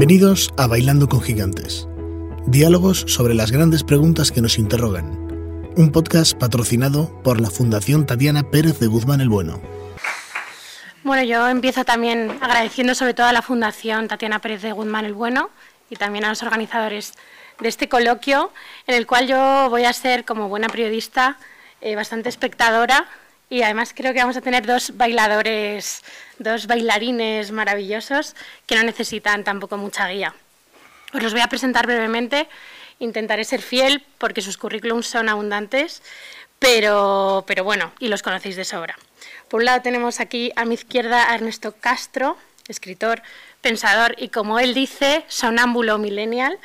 Bienvenidos a Bailando con Gigantes. Diálogos sobre las grandes preguntas que nos interrogan. Un podcast patrocinado por la Fundación Tatiana Pérez de Guzmán el Bueno. Bueno, yo empiezo también agradeciendo sobre todo a la Fundación Tatiana Pérez de Guzmán el Bueno y también a los organizadores de este coloquio, en el cual yo voy a ser, como buena periodista, eh, bastante espectadora y además creo que vamos a tener dos bailadores, dos bailarines maravillosos que no necesitan tampoco mucha guía. Os los voy a presentar brevemente, intentaré ser fiel porque sus currículums son abundantes, pero, pero bueno, y los conocéis de sobra. Por un lado tenemos aquí a mi izquierda a Ernesto Castro, escritor, pensador y como él dice, sonámbulo millennial,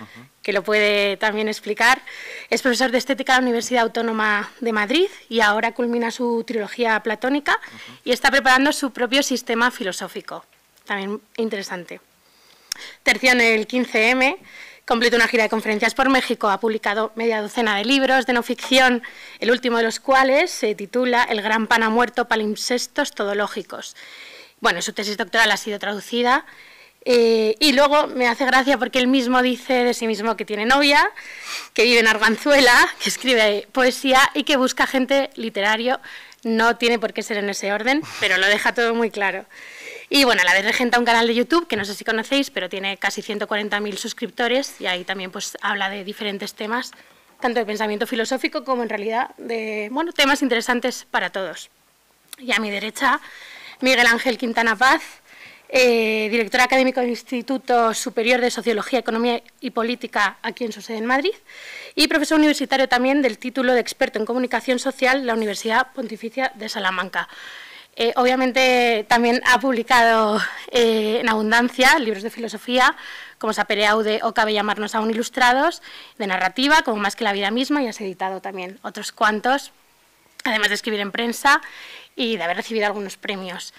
que lo puede también explicar. Es profesor de estética en la Universidad Autónoma de Madrid y ahora culmina su trilogía platónica y está preparando su propio sistema filosófico. También interesante. Tercio en el 15M, completa una gira de conferencias por México, ha publicado media docena de libros de no ficción, el último de los cuales se titula El gran pan ha muerto, palimpsestos todológicos. Bueno, su tesis doctoral ha sido traducida eh, y luego me hace gracia porque él mismo dice de sí mismo que tiene novia, que vive en Arganzuela, que escribe poesía y que busca gente literario. No tiene por qué ser en ese orden, pero lo deja todo muy claro. Y bueno, a la vez regenta un canal de YouTube que no sé si conocéis, pero tiene casi 140.000 suscriptores y ahí también pues habla de diferentes temas, tanto de pensamiento filosófico como en realidad de bueno, temas interesantes para todos. Y a mi derecha, Miguel Ángel Quintana Paz, eh, director académico del Instituto Superior de Sociología, Economía y Política aquí en su sede en Madrid y profesor universitario también del título de experto en comunicación social de la Universidad Pontificia de Salamanca. Eh, obviamente también ha publicado eh, en abundancia libros de filosofía, como Sapereaude o Cabe llamarnos aún ilustrados, de narrativa, como Más que la vida misma, y has editado también otros cuantos, además de escribir en prensa y de haber recibido algunos premios.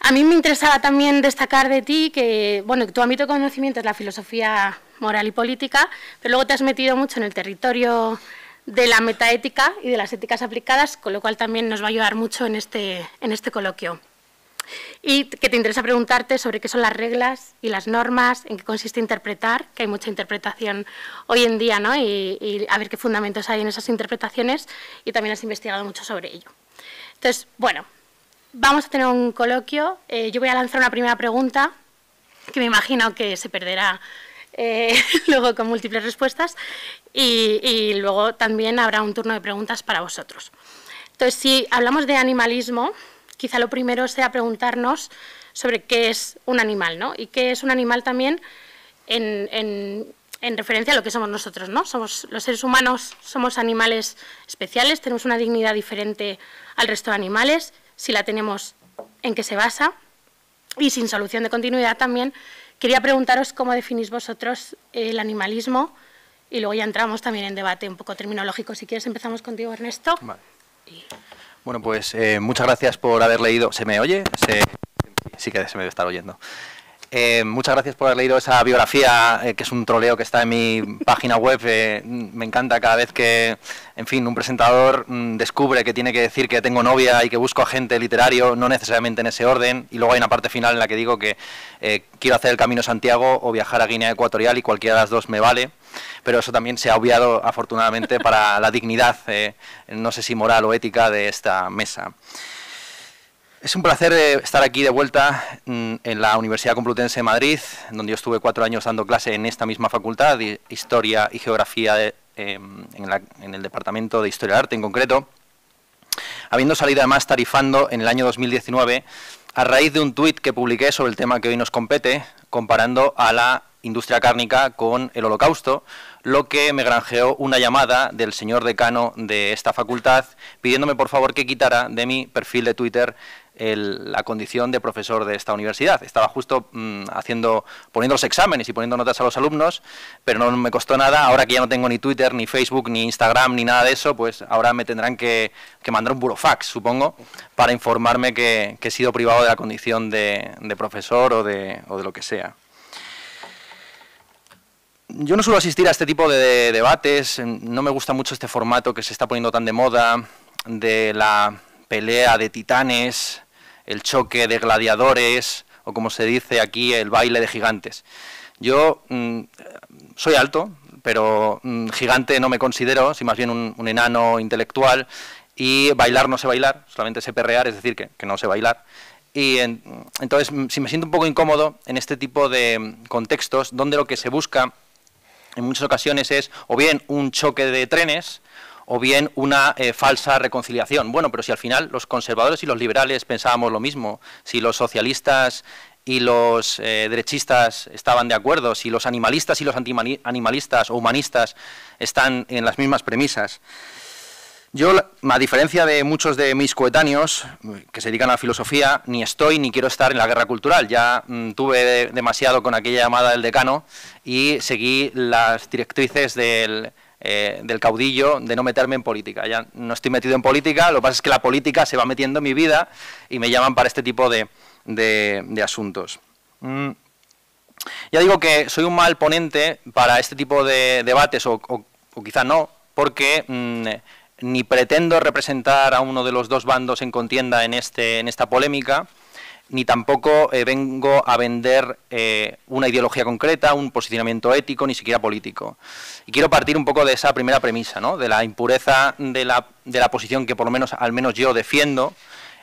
A mí me interesaba también destacar de ti que, bueno, tu ámbito de conocimiento es la filosofía moral y política, pero luego te has metido mucho en el territorio de la metaética y de las éticas aplicadas, con lo cual también nos va a ayudar mucho en este, en este coloquio. Y que te interesa preguntarte sobre qué son las reglas y las normas, en qué consiste interpretar, que hay mucha interpretación hoy en día, ¿no? y, y a ver qué fundamentos hay en esas interpretaciones, y también has investigado mucho sobre ello. Entonces, bueno, Vamos a tener un coloquio. Eh, yo voy a lanzar una primera pregunta que me imagino que se perderá eh, luego con múltiples respuestas y, luego también habrá un turno de preguntas para vosotros. Entonces, si hablamos de animalismo, quizá lo primero sea preguntarnos sobre qué es un animal, ¿no? Y qué es un animal también en, en referencia a lo que somos nosotros, ¿no? Somos los seres humanos, somos animales especiales, tenemos una dignidad diferente al resto de animales si la tenemos, en qué se basa y sin solución de continuidad también. Quería preguntaros cómo definís vosotros el animalismo y luego ya entramos también en debate un poco terminológico. Si quieres empezamos contigo, Ernesto. Bueno, pues eh, muchas gracias por haber leído. ¿Se me oye? Sí que se me debe estar oyendo. Eh, muchas gracias por haber leído esa biografía, eh, que es un troleo que está en mi página web. Eh, me encanta cada vez que, en fin, un presentador mm, descubre que tiene que decir que tengo novia y que busco agente literario, no necesariamente en ese orden. Y luego hay una parte final en la que digo que quiero hacer el Camino Santiago o viajar a Guinea Ecuatorial y cualquiera de las dos me vale. Pero eso también se ha obviado, afortunadamente, para la dignidad, no sé si moral o ética, de esta mesa. Es un placer eh, estar aquí de vuelta mm, en la Universidad Complutense de Madrid, donde yo estuve cuatro años dando clase en esta misma facultad, de Historia y Geografía em, en, el Departamento de Historia del Arte en concreto, habiendo salido además tarifando en el año 2019 a raíz de un tuit que publiqué sobre el tema que hoy nos compete, comparando a la industria cárnica con el holocausto, lo que me granjeó una llamada del señor decano de esta facultad pidiéndome por favor que quitara de mi perfil de Twitter la condición de profesor de esta universidad. Estaba justo mm, haciendo, poniendo los exámenes y poniendo notas a los alumnos, pero no me costó nada. Ahora que ya no tengo ni Twitter, ni Facebook, ni Instagram, ni nada de eso, pues ahora me tendrán que, mandar un burofax, supongo, para informarme que, he sido privado de la condición de, profesor o de, o de lo que sea. Yo no suelo asistir a este tipo de debates, no me gusta mucho este formato que se está poniendo tan de moda, de la pelea de titanes, el choque de gladiadores o como se dice aquí, el baile de gigantes. Yo mm, soy alto, pero mm, gigante no me considero, soy más bien un, enano intelectual y bailar no sé bailar, solamente sé perrear, es decir, que, no sé bailar. Y entonces, si me siento un poco incómodo en este tipo de contextos, donde lo que se busca en muchas ocasiones es o bien un choque de trenes, o bien una eh, falsa reconciliación. Bueno, pero si al final los conservadores y los liberales pensábamos lo mismo, si los socialistas y los eh, derechistas estaban de acuerdo, si los animalistas y los antianimalistas o humanistas están en las mismas premisas. Yo, a diferencia de muchos de mis coetáneos que se dedican a la filosofía, ni estoy ni quiero estar en la guerra cultural. Ya mm, tuve demasiado con aquella llamada del decano y seguí las directrices del, eh, del caudillo de no meterme en política. Ya no estoy metido en política, lo que pasa es que la política se va metiendo en mi vida y me llaman para este tipo de, asuntos. Mm. Ya digo que soy un mal ponente para este tipo de debates, o, quizá no, porque mm, ni pretendo representar a uno de los dos bandos en contienda en, este, en esta polémica, ni tampoco eh, vengo a vender eh, una ideología concreta, un posicionamiento ético, ni siquiera político. Y quiero partir un poco de esa primera premisa, ¿no? de la impureza de la, de la posición que por lo menos, al menos yo defiendo,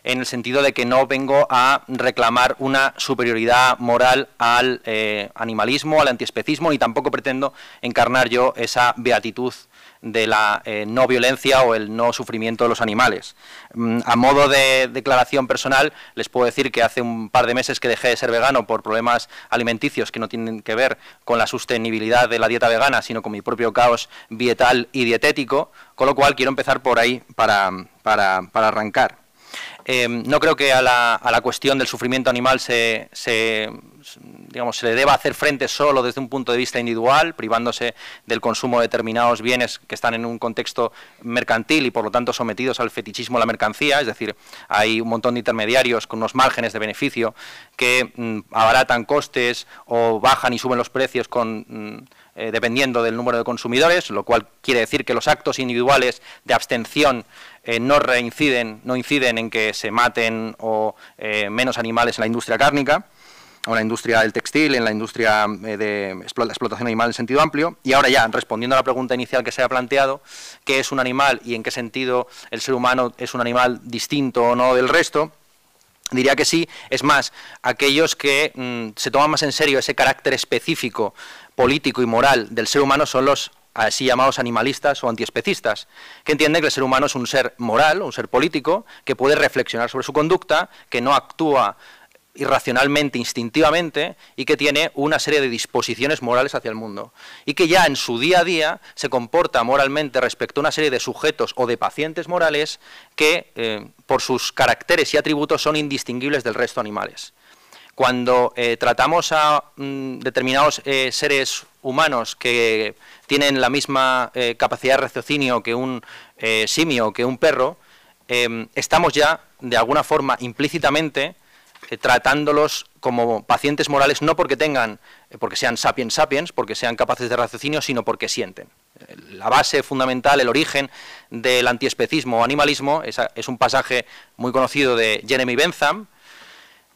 en el sentido de que no vengo a reclamar una superioridad moral al eh, animalismo, al antiespecismo, ni tampoco pretendo encarnar yo esa beatitud de la eh, no violencia o el no sufrimiento de los animales. Mm, a modo de declaración personal, les puedo decir que hace un par de meses que dejé de ser vegano por problemas alimenticios que no tienen que ver con la sostenibilidad de la dieta vegana, sino con mi propio caos vietal y dietético, con lo cual quiero empezar por ahí para, para, para arrancar. Eh, no creo que a la, a la, cuestión del sufrimiento animal se, se, digamos, se le deba hacer frente solo desde un punto de vista individual, privándose del consumo de determinados bienes que están en un contexto mercantil y por lo tanto sometidos al fetichismo de la mercancía, es decir, hay un montón de intermediarios con unos márgenes de beneficio que mm, abaratan costes o bajan y suben los precios con... Mm, eh, dependiendo del número de consumidores, lo cual quiere decir que los actos individuales de abstención eh, no reinciden, no inciden en que se maten o eh, menos animales en la industria cárnica o en la industria del textil, en la industria de explotación animal en sentido amplio. Y ahora ya, respondiendo a la pregunta inicial que se ha planteado, ¿qué es un animal y en qué sentido el ser humano es un animal distinto o no del resto? Diría que sí, es más, aquellos que mm, se toman más en serio ese carácter específico político y moral del ser humano son los así llamados animalistas o antiespecistas, que entienden que el ser humano es un ser moral, un ser político, que puede reflexionar sobre su conducta, que no actúa irracionalmente, instintivamente, y que tiene una serie de disposiciones morales hacia el mundo. Y que ya en su día a día se comporta moralmente respecto a una serie de sujetos o de pacientes morales que, eh, por sus caracteres y atributos, son indistinguibles del resto de animales. Cuando eh, tratamos a mm, determinados eh, seres humanos que tienen la misma capacidad de raciocinio que un simio, que un perro, estamos ya, de alguna forma, implícitamente, eh, tratándolos como pacientes morales no porque tengan, eh, porque sean sapiens sapiens, porque sean capaces de raciocinio, sino porque sienten. Eh, la base fundamental, el origen del antiespecismo o animalismo es, un pasaje muy conocido de Jeremy Bentham,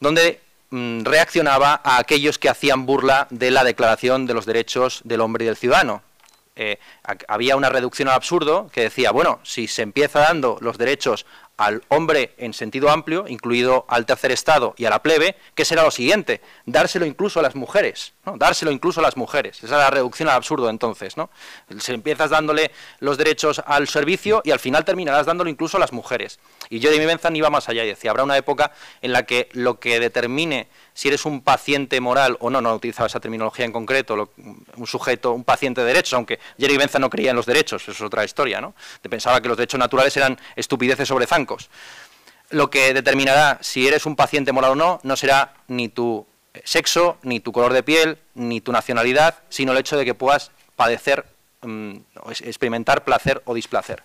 donde mm, reaccionaba a aquellos que hacían burla de la Declaración de los Derechos del Hombre y del Ciudadano. había una reducción al absurdo que decía, bueno, si se empieza dando los derechos al hombre en sentido amplio, incluido al tercer estado y a la plebe, que será lo siguiente, dárselo incluso a las mujeres, ¿no? dárselo incluso a las mujeres. Esa es la reducción al absurdo entonces, ¿no? Se empiezas dándole los derechos al servicio y al final terminarás dándolo incluso a las mujeres. Y yo de mi Benzan iba más allá y decía, habrá una época en la que lo que determine si eres un paciente moral o no, no utilizaba esa terminología en concreto, un sujeto, un paciente de derechos, aunque Jerry Bentham no creía en los derechos, eso es otra historia, ¿no? pensaba que los derechos naturales eran estupideces sobre zancos. Lo que determinará si eres un paciente moral o no, no será ni tu sexo, ni tu color de piel, ni tu nacionalidad, sino el hecho de que puedas padecer, mm, experimentar placer o displacer.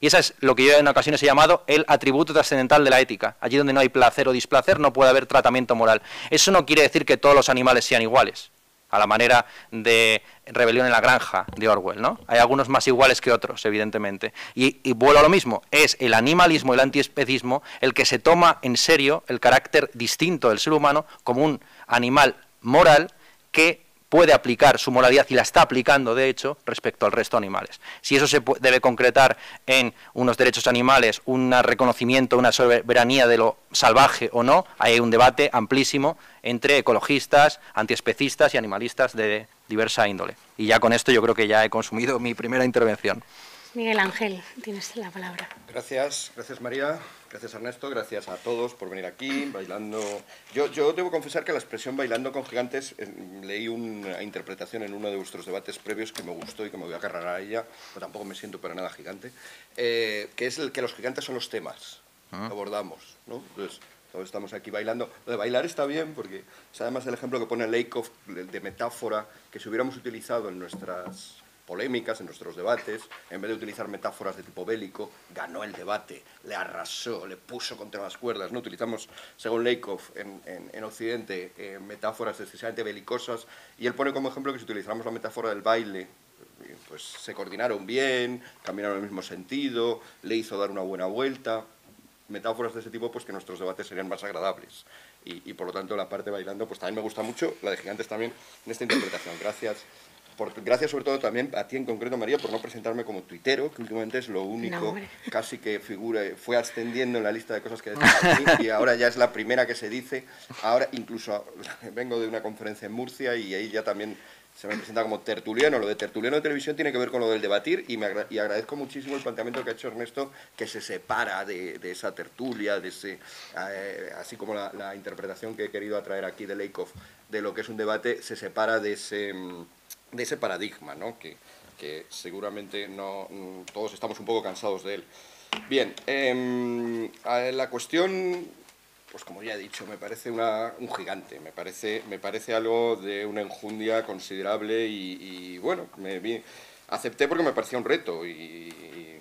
Y eso es lo que yo en ocasiones he llamado el atributo trascendental de la ética. Allí donde no hay placer o displacer no puede haber tratamiento moral. Eso no quiere decir que todos los animales sean iguales, a la manera de rebelión en la granja de Orwell, ¿no? Hay algunos más iguales que otros, evidentemente. Y, y vuelvo a lo mismo, es el animalismo, el antiespecismo, el que se toma en serio el carácter distinto del ser humano como un animal moral que puede aplicar su moralidad y la está aplicando, de hecho, respecto al resto de animales. Si eso se debe concretar en unos derechos animales, un reconocimiento, una soberanía de lo salvaje o no, hay un debate amplísimo entre ecologistas, antiespecistas y animalistas de diversa índole. Y ya con esto yo creo que ya he consumido mi primera intervención. Miguel Ángel, tienes la palabra. Gracias, gracias María, gracias Ernesto, gracias a todos por venir aquí, bailando. Yo, yo debo confesar que la expresión bailando con gigantes eh, leí una interpretación en uno de vuestros debates previos que me gustó y que me voy a agarrar a ella, pero tampoco me siento para nada gigante, eh, que es el que los gigantes son los temas que ah. abordamos, ¿no? Entonces, todos estamos aquí bailando. Lo de bailar está bien porque es además el ejemplo que pone Lakoff de metáfora que si hubiéramos utilizado en nuestras polémicas, en nuestros debates, en vez de utilizar metáforas de tipo bélico, ganó el debate, le arrasó, le puso contra las cuerdas. ¿no? Utilizamos, según Lakoff, en, en, Occidente, eh, metáforas excesivamente belicosas, y él pone como ejemplo que si utilizamos la metáfora del baile, pues se coordinaron bien, caminaron en el mismo sentido, le hizo dar una buena vuelta. Metáforas de ese tipo, pues que nuestros debates serían más agradables. Y, y por lo tanto, la parte bailando, pues también me gusta mucho, la de Gigantes también, en esta interpretación. Gracias gracias sobre todo también a ti en concreto, María, por no presentarme como tuitero, que últimamente es lo único casi que figura, fue ascendiendo en la lista de cosas que decía y ahora ya es la primera que se dice. Ahora incluso vengo de una conferencia en Murcia y ahí ya también se me presenta como tertuliano. Lo de tertuliano de televisión tiene que ver con lo del debatir y, me y agradezco muchísimo el planteamiento que ha hecho Ernesto, que se separa de, esa tertulia, de ese, eh, así como la, interpretación que he querido atraer aquí de Lakoff de lo que es un debate, se separa de ese mm, de ese paradigma, ¿no? que, que seguramente no, mm, todos estamos un poco cansados de él. Bien, eh, la cuestión, pues como ya he dicho, me parece una, un gigante, me parece, me parece algo de una enjundia considerable y, bueno, me vi, acepté porque me parecía un reto y,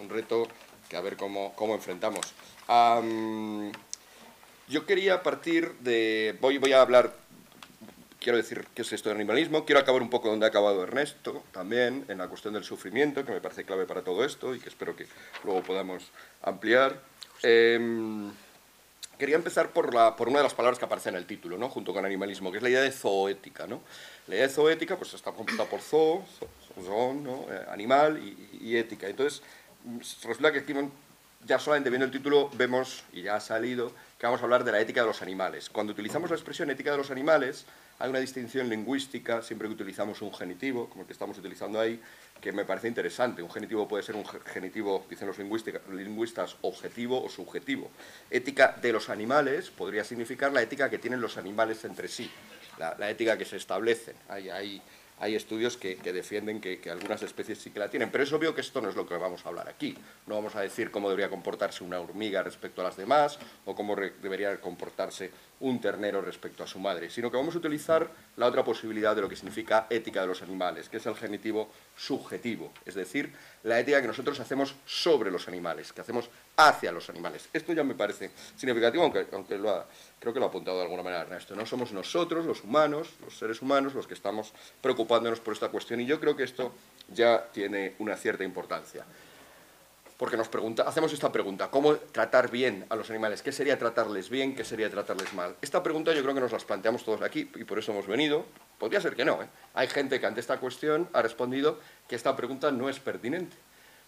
un reto que a ver cómo, cómo enfrentamos. yo quería partir de, voy, voy a hablar quiero decir qué es esto del animalismo. Quiero acabar un poco donde ha acabado Ernesto, también, en la cuestión del sufrimiento, que me parece clave para todo esto y que espero que luego podamos ampliar. Em, quería empezar por, la, por una de las palabras que aparece en el título, ¿no? junto con animalismo, que es la idea de zooética. ¿no? La idea de zooética pues, está compuesta por zoo, zoon, ¿no? Eh, animal y, y, ética. Entonces, resulta que aquí ya solamente viendo el título vemos, y ya ha salido, que vamos a hablar de la ética de los animales. Cuando utilizamos la expresión ética de los animales, hay una distinción lingüística, siempre que utilizamos un genitivo, como el que estamos utilizando ahí, que me parece interesante. Un genitivo puede ser un genitivo, dicen los lingüistas, objetivo o subjetivo. Ética de los animales podría significar la ética que tienen los animales entre sí, la, ética que se establecen. Hay estudios que, defienden que, algunas especies sí que la tienen, pero es obvio que esto no es lo que vamos a hablar aquí. No vamos a decir cómo debería comportarse una hormiga respecto a las demás o cómo debería comportarse un ternero respecto a su madre, sino que vamos a utilizar la otra posibilidad de lo que significa ética de los animales, que es el genitivo subjetivo, es decir, la ética que nosotros hacemos sobre los animales, que hacemos hacia los animales. Esto ya me parece significativo, aunque, aunque lo ha, creo que lo ha apuntado de alguna manera Ernesto. No somos nosotros, los humanos, los seres humanos, los que estamos preocupándonos por esta cuestión, y yo creo que esto ya tiene una cierta importancia porque nos pregunta, hacemos esta pregunta, ¿cómo tratar bien a los animales? ¿Qué sería tratarles bien? ¿Qué sería tratarles mal? Esta pregunta yo creo que nos las planteamos todos aquí y por eso hemos venido. Podría ser que no. ¿eh? Hay gente que ante esta cuestión ha respondido que esta pregunta no es pertinente.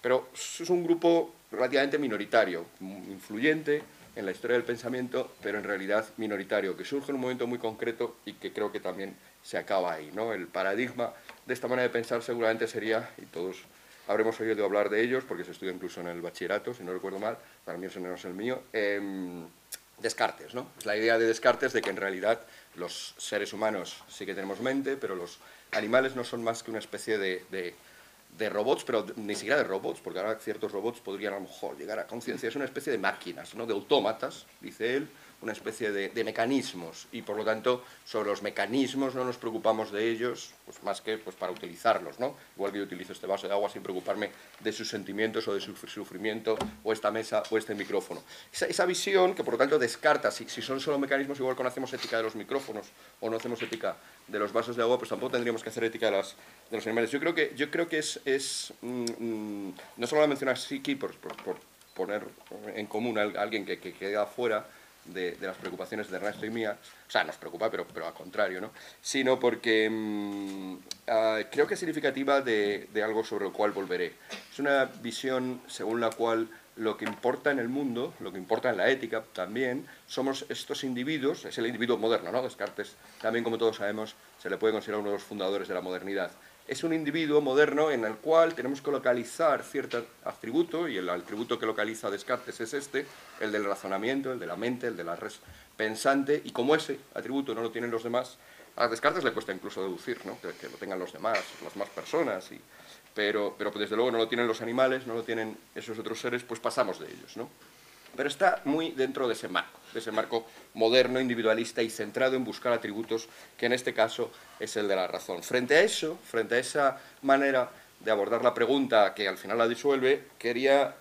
Pero es un grupo relativamente minoritario, influyente en la historia del pensamiento, pero en realidad minoritario, que surge en un momento muy concreto y que creo que también se acaba ahí. ¿no? El paradigma de esta manera de pensar seguramente sería, y todos habremos oído hablar de ellos, porque se estudia incluso en el bachillerato, si no recuerdo mal, para mí eso no es el mío, em, Descartes, ¿no? Es la idea de Descartes de que en realidad los seres humanos sí que tenemos mente, pero los animales no son más que una especie de, de, de robots, pero ni siquiera de robots, porque ahora ciertos robots podrían a lo mejor llegar a conciencia, es una especie de máquinas, ¿no? De autómatas, dice él, una especie de, mecanismos. Y por lo tanto sobre los mecanismos no nos preocupamos de ellos pues más que pues para utilizarlos no igual que yo utilizo este vaso de agua sin preocuparme de sus sentimientos o de su sufrimiento o esta mesa o este micrófono. Esa, esa visión que por lo tanto descarta si, si son solo mecanismos igual que no hacemos ética de los micrófonos o no hacemos ética de los vasos de agua pues tampoco tendríamos que hacer ética de, las, de los animales. Yo creo que yo creo que es, es mm, mm, no solo la mencionar Siki por, por, por, poner en común a alguien que, que queda afuera de, las preocupaciones de Ernesto y mías, o sea, nos preocupa, pero, pero al contrario, ¿no? Sino porque mm, ah, creo que es significativa de, de algo sobre lo cual volveré. Es una visión según la cual lo que importa en el mundo, lo que importa en la ética también, somos estos individuos, es el individuo moderno, ¿no? Descartes también, como todos sabemos, se le puede considerar uno de los fundadores de la modernidad. Es un individuo moderno en el cual tenemos que localizar cierto atributo, y el atributo que localiza Descartes es este, el del razonamiento, el de la mente, el de la res pensante, y como ese atributo no lo tienen los demás, a Descartes le cuesta incluso deducir, ¿no? que, lo tengan los demás, las más personas, y, pero, pero desde luego no lo tienen los animales, no lo tienen esos otros seres, pues pasamos de ellos. ¿no? Pero está muy dentro de ese marco, de ese marco moderno, individualista y centrado en buscar atributos, que en este caso es el de la razón. Frente a eso, frente a esa manera de abordar la pregunta que al final la disuelve, quería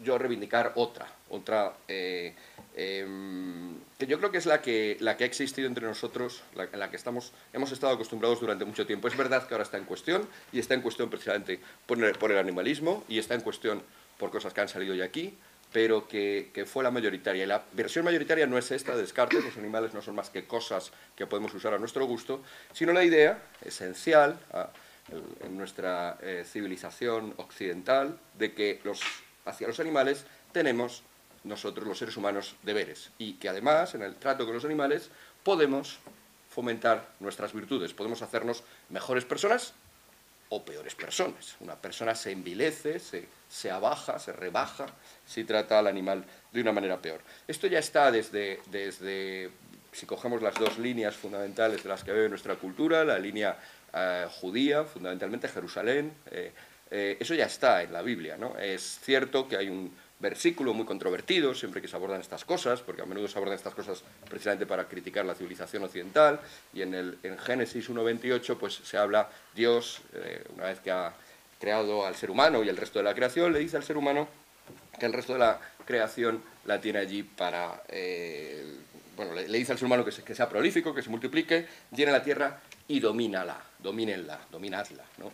yo reivindicar otra, otra eh, em, que yo creo que es la que, la que ha existido entre nosotros, la, en la que estamos, hemos estado acostumbrados durante mucho tiempo. Es verdad que ahora está en cuestión, y está en cuestión precisamente por el, por el animalismo, y está en cuestión por cosas que han salido ya aquí, pero que, que, fue la mayoritaria. Y la versión mayoritaria no es esta de Descartes, los animales no son más que cosas que podemos usar a nuestro gusto, sino la idea esencial a, en nuestra eh, civilización occidental de que los, hacia los animales tenemos nosotros los seres humanos deberes y que además en el trato con los animales podemos fomentar nuestras virtudes, podemos hacernos mejores personas o peores personas. Una persona se envilece, se, se abaja, se rebaja si trata al animal de una manera peor. Esto ya está desde, desde si cogemos las dos líneas fundamentales de las que ve nuestra cultura, la línea eh, judía, fundamentalmente Jerusalén, eh, eh, eso ya está en la Biblia. ¿no? Es cierto que hay un versículo muy controvertido siempre que se abordan estas cosas, porque a menudo se abordan estas cosas precisamente para criticar la civilización occidental, y en, el, en Génesis 1.28 pues se habla Dios, una vez que ha creado al ser humano y el resto de la creación, le dice al ser humano que el resto de la creación la tiene allí para... Eh, bueno, le, dice al ser humano que, se, que, sea prolífico, que se multiplique, llene la tierra y domínala, domínenla, dominadla, ¿no?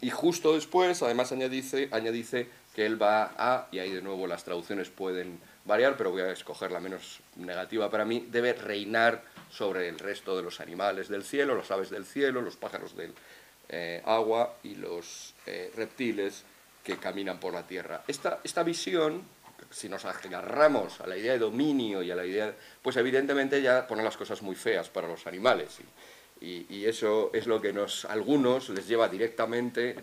Y justo después, además añadice, añadice que él va a, y ahí de nuevo las traducciones pueden variar, pero voy a escoger la menos negativa para mí, debe reinar sobre el resto de los animales del cielo, las aves del cielo, los pájaros del eh, agua y los eh, reptiles que caminan por la tierra. Esta, esta visión, si nos agarramos a la idea de dominio y a la idea, pues evidentemente ya pone las cosas muy feas para los animales. Y, eso es lo que nos, algunos les lleva directamente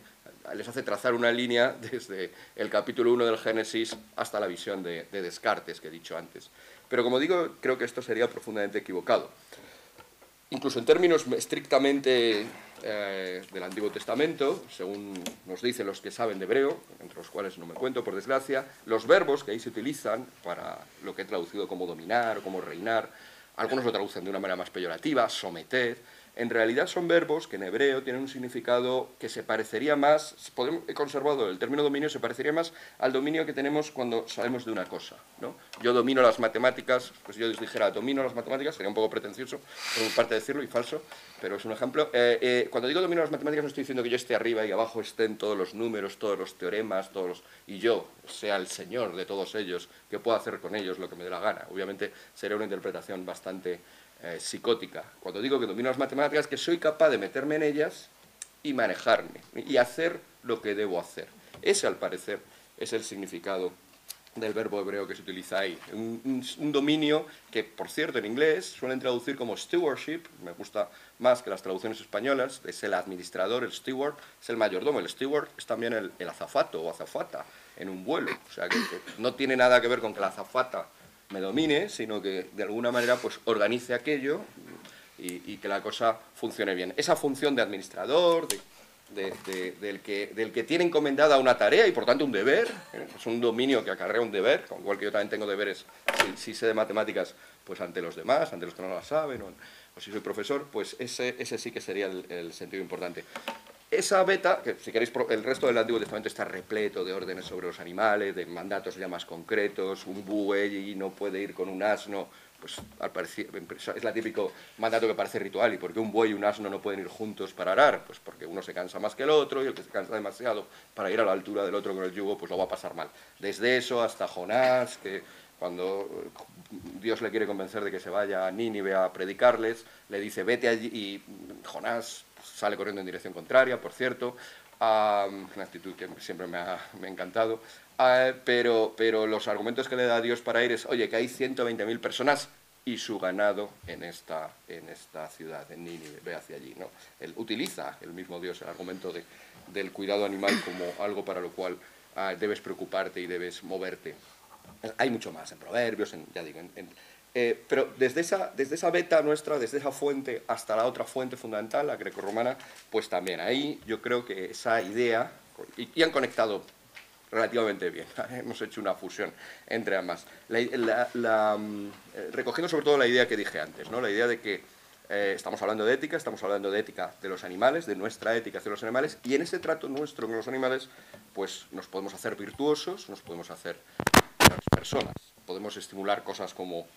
les hace trazar una línea desde el capítulo 1 del Génesis hasta la visión de, de, Descartes que he dicho antes. Pero como digo, creo que esto sería profundamente equivocado. Incluso en términos estrictamente eh, del Antiguo Testamento, según nos dicen los que saben de hebreo, entre los cuales no me cuento por desgracia, los verbos que ahí se utilizan para lo que he traducido como dominar o como reinar, algunos lo traducen de una manera más peyorativa, someter, en realidad son verbos que en hebreo tienen un significado que se parecería más, podemos, he conservado el término dominio, se parecería más al dominio que tenemos cuando sabemos de una cosa. ¿no? Yo domino las matemáticas, pues yo les dijera domino las matemáticas, sería un poco pretencioso por mi parte decirlo y falso, pero es un ejemplo. Eh, eh, cuando digo domino las matemáticas no estoy diciendo que yo esté arriba y abajo estén todos los números, todos los teoremas, todos los, y yo sea el señor de todos ellos, que pueda hacer con ellos lo que me dé la gana. Obviamente sería una interpretación bastante eh, psicótica. Cuando digo que domino las matemáticas, que soy capaz de meterme en ellas y manejarme y hacer lo que debo hacer. Ese, al parecer, es el significado del verbo hebreo que se utiliza ahí. Un, dominio que, por cierto, en inglés suelen traducir como stewardship, me gusta más que las traducciones españolas, es el administrador, el steward, es el mayordomo, el steward es también el, el azafato o azafata en un vuelo. O sea, que, que no tiene nada que ver con que la azafata me domine, sino que de alguna manera pues organice aquello y, que la cosa funcione bien. Esa función de administrador, de, de, de, del, que, del que tiene encomendada una tarea y por tanto un deber, ¿eh? es un dominio que acarrea un deber, con igual que yo también tengo deberes, si, sé de matemáticas, pues ante los demás, ante los que no la saben, o, si soy profesor, pues ese, ese sí que sería el sentido importante. Esa beta, que si queréis, el resto del Antiguo Testamento está repleto de órdenes sobre los animales, de mandatos ya más concretos, un buey no puede ir con un asno, pues al parecer, es el típico mandato que parece ritual. ¿Y por qué un buey y un asno no pueden ir juntos para arar? Pues porque uno se cansa más que el otro y el que se cansa demasiado para ir a la altura del otro con el yugo, pues lo va a pasar mal. Desde eso hasta Jonás, que cuando Dios le quiere convencer de que se vaya a Nínive a predicarles, le dice vete allí y Jonás sale corriendo en dirección contraria, por cierto, una actitud que siempre me ha, encantado, pero, pero los argumentos que le da Dios para ir es, oye, que hay 120.000 personas y su ganado en esta, en esta ciudad, en Nínive, ve hacia allí. ¿no? Él utiliza el mismo Dios el argumento de, del cuidado animal como algo para lo cual ah, debes preocuparte y debes moverte. Hay mucho más en proverbios, ya digo, en, eh, pero desde esa, desde esa beta nuestra, desde esa fuente hasta la otra fuente fundamental, la grecorromana, pues también ahí yo creo que esa idea, y, han conectado relativamente bien, hemos hecho una fusión entre ambas, mm, eh, recogiendo sobre todo la idea que dije antes, ¿no? la idea de que eh, estamos hablando de ética, estamos hablando de ética de los animales, de nuestra ética hacia los animales, y en ese trato nuestro con los animales, pues nos podemos hacer virtuosos, nos podemos hacer personas, podemos estimular cosas como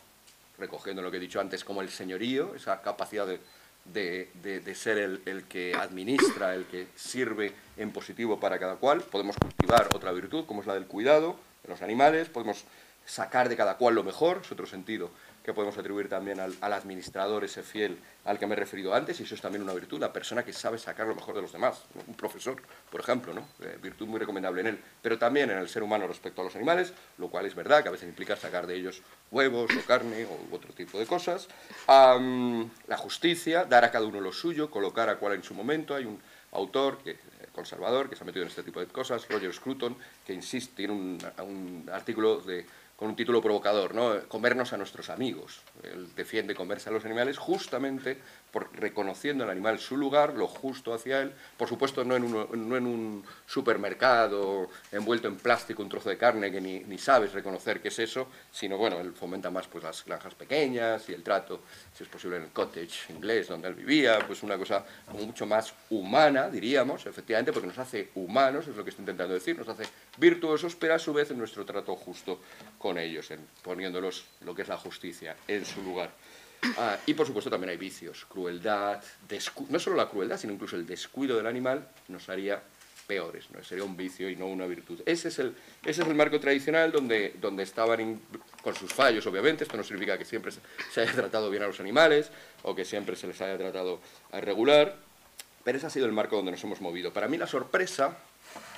recogiendo lo que he dicho antes, como el señorío, esa capacidad de, ser el, que administra, el que sirve en positivo para cada cual. Podemos cultivar otra virtud, como es la del cuidado de los animales, podemos sacar de cada cual lo mejor, es otro sentido que podemos atribuir también al, administrador, ese fiel al que me he referido antes, y eso es también una virtud, la persona que sabe sacar lo mejor de los demás, un profesor, por ejemplo, ¿no? Eh, virtud muy recomendable en él, pero también en el ser humano respecto a los animales, lo cual es verdad que a veces implica sacar de ellos huevos o carne o otro tipo de cosas. la justicia, dar a cada uno lo suyo, colocar a cual en su momento, hay un autor que conservador que se ha metido en este tipo de cosas, Roger Scruton, que insiste, tiene un artículo de con un título provocador, ¿no? Comernos a nuestros amigos. Él defiende comerse a los animales justamente por reconociendo al animal su lugar, lo justo hacia él, por supuesto no en, un supermercado envuelto en plástico, un trozo de carne que ni, sabes reconocer qué es eso, sino bueno, él fomenta más pues las granjas pequeñas y el trato, si es posible en el cottage inglés donde él vivía, pues una cosa mucho más humana, diríamos, efectivamente, porque nos hace humanos, es lo que estoy intentando decir, nos hace virtuosos, pero a su vez en nuestro trato justo con ellos, en, poniéndolos lo que es la justicia en su lugar. Ah, y por supuesto también hay vicios, crueldad, no solo la crueldad, sino incluso el descuido del animal nos haría peores, ¿no? sería un vicio y no una virtud. Ese es el, ese es el marco tradicional donde, donde estaban, con sus fallos obviamente, esto no significa que siempre se haya tratado bien a los animales o que siempre se les haya tratado a regular, pero ese ha sido el marco donde nos hemos movido. Para mí la sorpresa,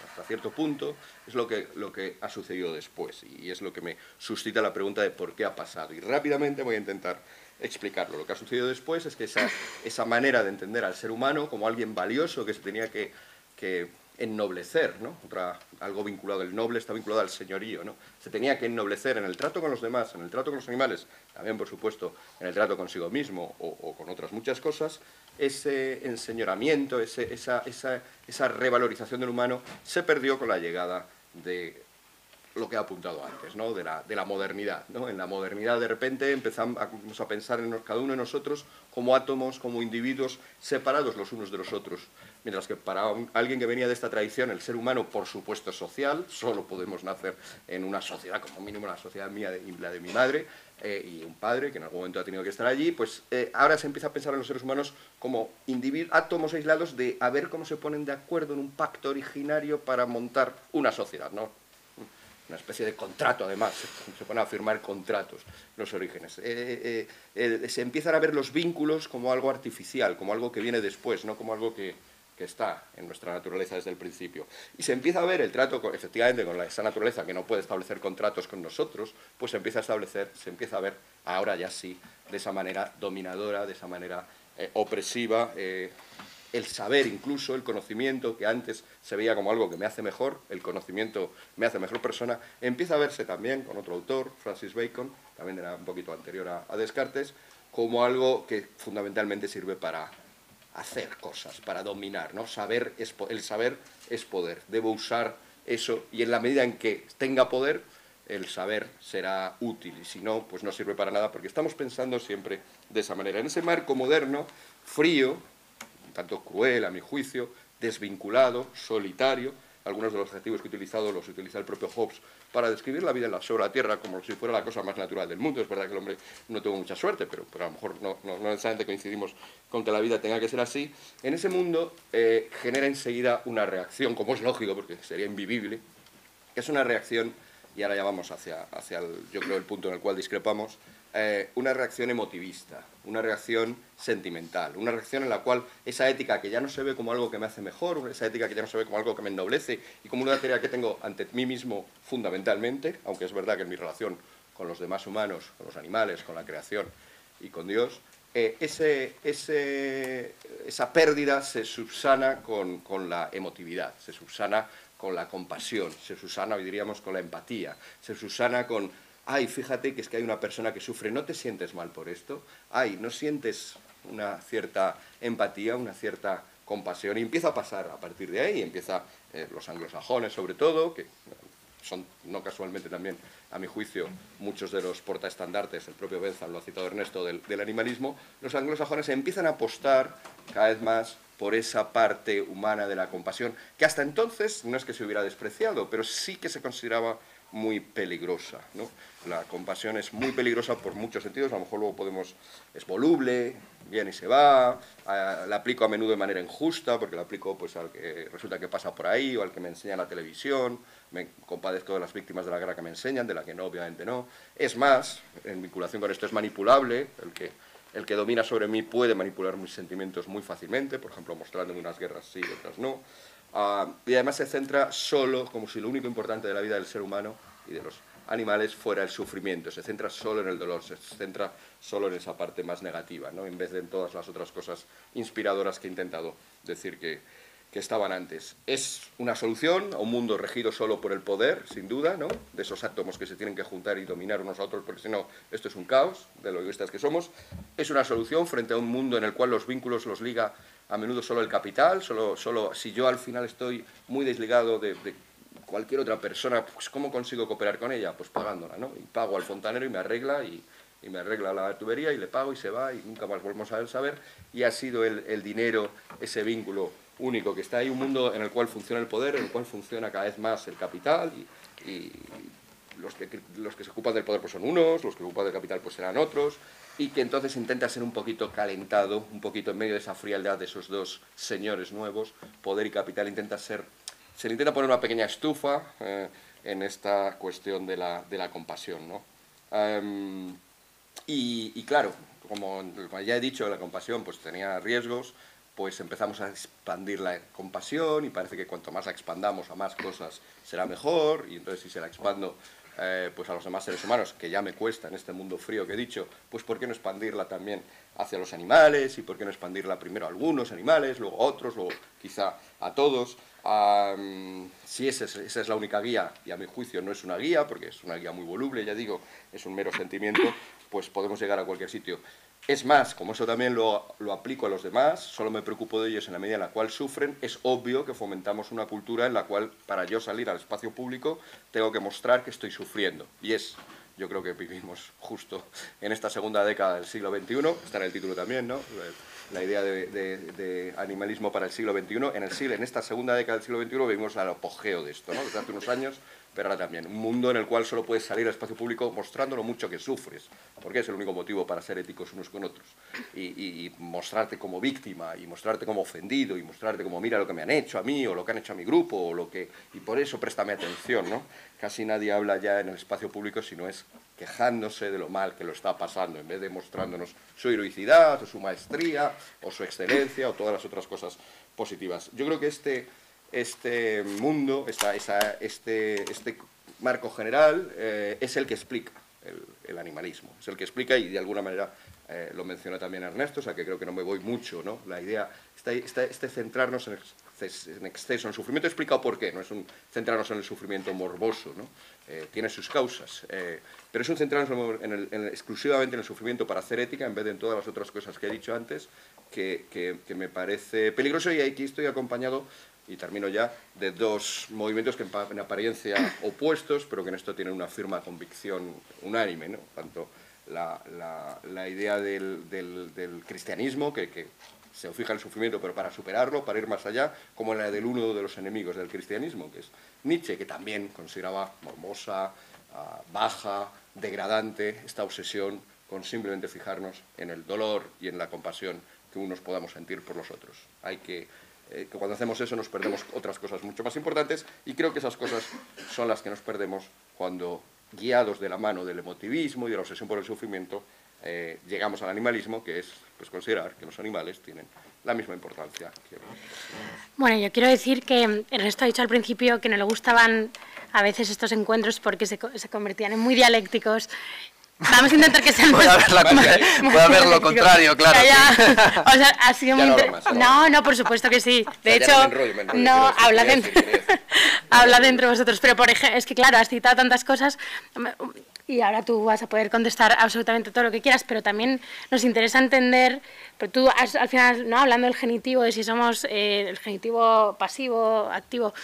hasta cierto punto, es lo que, lo que ha sucedido después y es lo que me suscita la pregunta de por qué ha pasado. Y rápidamente voy a intentar explicarlo. Lo que ha sucedido después es que esa, esa manera de entender al ser humano como alguien valioso que se tenía que, que ennoblecer, ¿no? Otra, algo vinculado, el noble está vinculado al señorío, ¿no? Se tenía que ennoblecer en el trato con los demás, en el trato con los animales, también por supuesto en el trato consigo mismo o, con otras muchas cosas, ese enseñoramiento, ese, esa, esa, esa revalorización del humano se perdió con la llegada de lo que he apuntado antes, ¿no? de, la, de la modernidad. ¿no? En la modernidad de repente empezamos a pensar en cada uno de nosotros como átomos, como individuos separados los unos de los otros. Mientras que para alguien que venía de esta tradición, el ser humano, por supuesto, es social, solo podemos nacer en una sociedad, como mínimo la sociedad mía y la de mi madre, eh, y un padre que en algún momento ha tenido que estar allí, pues eh, ahora se empieza a pensar en los seres humanos como átomos aislados de a ver cómo se ponen de acuerdo en un pacto originario para montar una sociedad, ¿no? Una especie de contrato además, se pone a firmar contratos los orígenes. Eh, eh, eh, se empiezan a ver los vínculos como algo artificial, como algo que viene después, no como algo que, que, está en nuestra naturaleza desde el principio. Y se empieza a ver el trato, efectivamente, con esa naturaleza que no puede establecer contratos con nosotros, pues se empieza a establecer, se empieza a ver ahora ya sí, de esa manera dominadora, de esa manera opresiva, el saber incluso, el conocimiento, que antes se veía como algo que me hace mejor, el conocimiento me hace mejor persona, empieza a verse también con otro autor, Francis Bacon, también era un poquito anterior a, Descartes, como algo que fundamentalmente sirve para hacer cosas, para dominar, ¿no? Saber el saber es poder, debo usar eso y en la medida en que tenga poder, el saber será útil y si no, pues no sirve para nada porque estamos pensando siempre de esa manera. En ese marco moderno, frío, tanto cruel a mi juicio, desvinculado, solitario. Algunos de los adjetivos que he utilizado los utiliza el propio Hobbes para describir la vida en la, sobre la Tierra como si fuera la cosa más natural del mundo. Es verdad que el hombre no tuvo mucha suerte, pero, a lo mejor no, no, necesariamente coincidimos con que la vida tenga que ser así. En ese mundo eh, genera enseguida una reacción, como es lógico, porque sería invivible, es una reacción y ahora ya vamos hacia, hacia el, yo creo, el punto en el cual discrepamos, eh, una reacción emotivista, una reacción sentimental, una reacción en la cual esa ética que ya no se ve como algo que me hace mejor, esa ética que ya no se ve como algo que me ennoblece y como una tarea que tengo ante mí mismo fundamentalmente, aunque es verdad que en mi relación con los demás humanos, con los animales, con la creación y con Dios, eh, esa pérdida se subsana con, con la emotividad, se subsana con la compasión, se subsana, diríamos, con la empatía, se subsana con ay, fíjate que es que hay una persona que sufre, ¿no te sientes mal por esto? Ay, ¿no sientes una cierta empatía, una cierta compasión? Y empieza a pasar a partir de ahí, empieza eh, los anglosajones sobre todo, que son no casualmente también, a mi juicio, muchos de los portaestandartes, el propio Benzal lo ha citado Ernesto, del, del animalismo, los anglosajones empiezan a apostar cada vez más por esa parte humana de la compasión, que hasta entonces no es que se hubiera despreciado, pero sí que se consideraba muy peligrosa. ¿no? La compasión es muy peligrosa por muchos sentidos, a lo mejor luego podemos, es voluble, viene y se va, la aplico a menudo de manera injusta, porque la aplico pues, al que resulta que pasa por ahí o al que me enseña la televisión, me compadezco de las víctimas de la guerra que me enseñan, de la que no, obviamente no. Es más, en vinculación con esto es manipulable, el que, el que domina sobre mí puede manipular mis sentimientos muy fácilmente, por ejemplo, mostrándome unas guerras sí y otras no. Ah, y además se centra solo, como si lo único importante de la vida del ser humano y de los animales fuera el sufrimiento, se centra solo en el dolor, se centra solo en esa parte más negativa, ¿no? en vez de en todas las otras cosas inspiradoras que he intentado decir que, que estaban antes. Es una solución a un mundo regido solo por el poder, sin duda, ¿no? de esos átomos que se tienen que juntar y dominar unos a otros, porque si no, esto es un caos, de lo egoístas que somos. Es una solución frente a un mundo en el cual los vínculos los liga a menudo solo el capital, solo, solo si yo al final estoy muy desligado de, cualquier otra persona, pues ¿cómo consigo cooperar con ella? Pues pagándola, ¿no? Y pago al fontanero y me arregla y, y me arregla la tubería y le pago y se va y nunca más volvemos a saber. Y ha sido el, el, dinero, ese vínculo único que está ahí, un mundo en el cual funciona el poder, en el cual funciona cada vez más el capital y, y los, que, los que se ocupan del poder pues son unos, los que ocupan del capital pues serán otros y que entonces intenta ser un poquito calentado, un poquito en medio de esa frialdad de esos dos señores nuevos, poder y capital, intenta ser, se le intenta poner una pequeña estufa eh, en esta cuestión de la, de la compasión. ¿no? Um, y, claro, como, como, ya he dicho, la compasión pues tenía riesgos, pues empezamos a expandir la compasión y parece que cuanto más la expandamos a más cosas será mejor, y entonces si se la expando eh, pues a los demás seres humanos, que ya me cuesta en este mundo frío que he dicho, pues ¿por qué no expandirla también hacia los animales? ¿Y por qué no expandirla primero a algunos animales, luego a otros, luego quizá a todos? Si esa es, esa es la única guía, y a mi juicio no es una guía, porque es una guía muy voluble, ya digo, es un mero sentimiento, pues podemos llegar a cualquier sitio. Es más, como eso también lo, aplico a los demás, solo me preocupo de ellos en la medida en la cual sufren, es obvio que fomentamos una cultura en la cual para yo salir al espacio público tengo que mostrar que estoy sufriendo. Y es, yo creo que vivimos justo en esta segunda década del siglo XXI, está en el título también, ¿no? La idea de, de, de animalismo para el siglo XXI. En, el siglo, en esta segunda década del siglo XXI vivimos el apogeo de esto, ¿no? Desde hace unos años pero ahora también un mundo en el cual solo puedes salir al espacio público mostrando lo mucho que sufres, porque es el único motivo para ser éticos unos con otros, y, y, y, mostrarte como víctima, y mostrarte como ofendido, y mostrarte como mira lo que me han hecho a mí, o lo que han hecho a mi grupo, o lo que... y por eso préstame atención, ¿no? Casi nadie habla ya en el espacio público si no es quejándose de lo mal que lo está pasando, en vez de mostrándonos su heroicidad, o su maestría, o su excelencia, o todas las otras cosas positivas. Yo creo que este este mundo, esta, esa, este, este, marco general, eh, es el que explica el, el, animalismo, es el que explica y de alguna manera eh, lo mencionó también Ernesto, o sea que creo que no me voy mucho, ¿no? La idea, este, este, este centrarnos en, en, exceso en el sufrimiento, he explicado por qué, no es un centrarnos en el sufrimiento morboso, ¿no? Eh, tiene sus causas, eh, pero es un centrarnos en el, en exclusivamente en el sufrimiento para hacer ética en vez de en todas las otras cosas que he dicho antes, que, que, que me parece peligroso y aquí estoy acompañado y termino ya, de dos movimientos que en apariencia opuestos, pero que en esto tienen una firme convicción unánime, ¿no? tanto la, la, idea del, del, cristianismo, que, que se fija en el sufrimiento, pero para superarlo, para ir más allá, como la del uno de los enemigos del cristianismo, que es Nietzsche, que también consideraba mormosa, uh, baja, degradante esta obsesión con simplemente fijarnos en el dolor y en la compasión que unos podamos sentir por los otros. Hay que eh, que cuando hacemos eso nos perdemos otras cosas mucho más importantes y creo que esas cosas son las que nos perdemos cuando guiados de la mano del emotivismo y de la obsesión por el sufrimiento, eh, llegamos al animalismo, que es pues, considerar que los animales tienen la misma importancia. Bueno, yo quiero decir que el resto ha dicho al principio que no le gustaban a veces estos encuentros porque se, se convertían en muy dialécticos Vamos a intentar que sea puede haber, la, puede haber lo contrario, claro. O sea, ha sido muy no, no, por supuesto que sí. De hecho, no, habla dentro, habla dentro vosotros. Pero por ejemplo, es que claro, has citado tantas cosas y ahora tú vas a poder contestar absolutamente todo lo que quieras, pero también nos interesa entender, pero tú al final, no hablando del genitivo, de si somos eh, el genitivo pasivo, activo,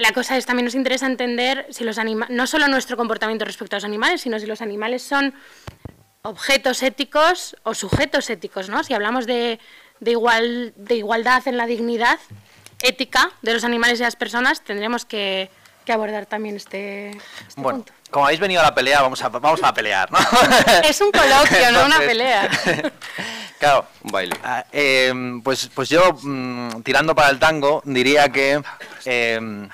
la cosa es, también nos interesa entender si los animales, no solo nuestro comportamiento respecto a los animales, sino si los animales son objetos éticos o sujetos éticos, ¿no? Si hablamos de, de, igual, de igualdad en la dignidad ética de los animales y las personas, tendremos que, que abordar también este, este bueno, Como habéis venido a la pelea, vamos a, vamos a pelear, ¿no? Es un coloquio, no una pelea. Claro, un baile. Ah, em, pues, pues yo, mm, tirando para el tango, diría que em,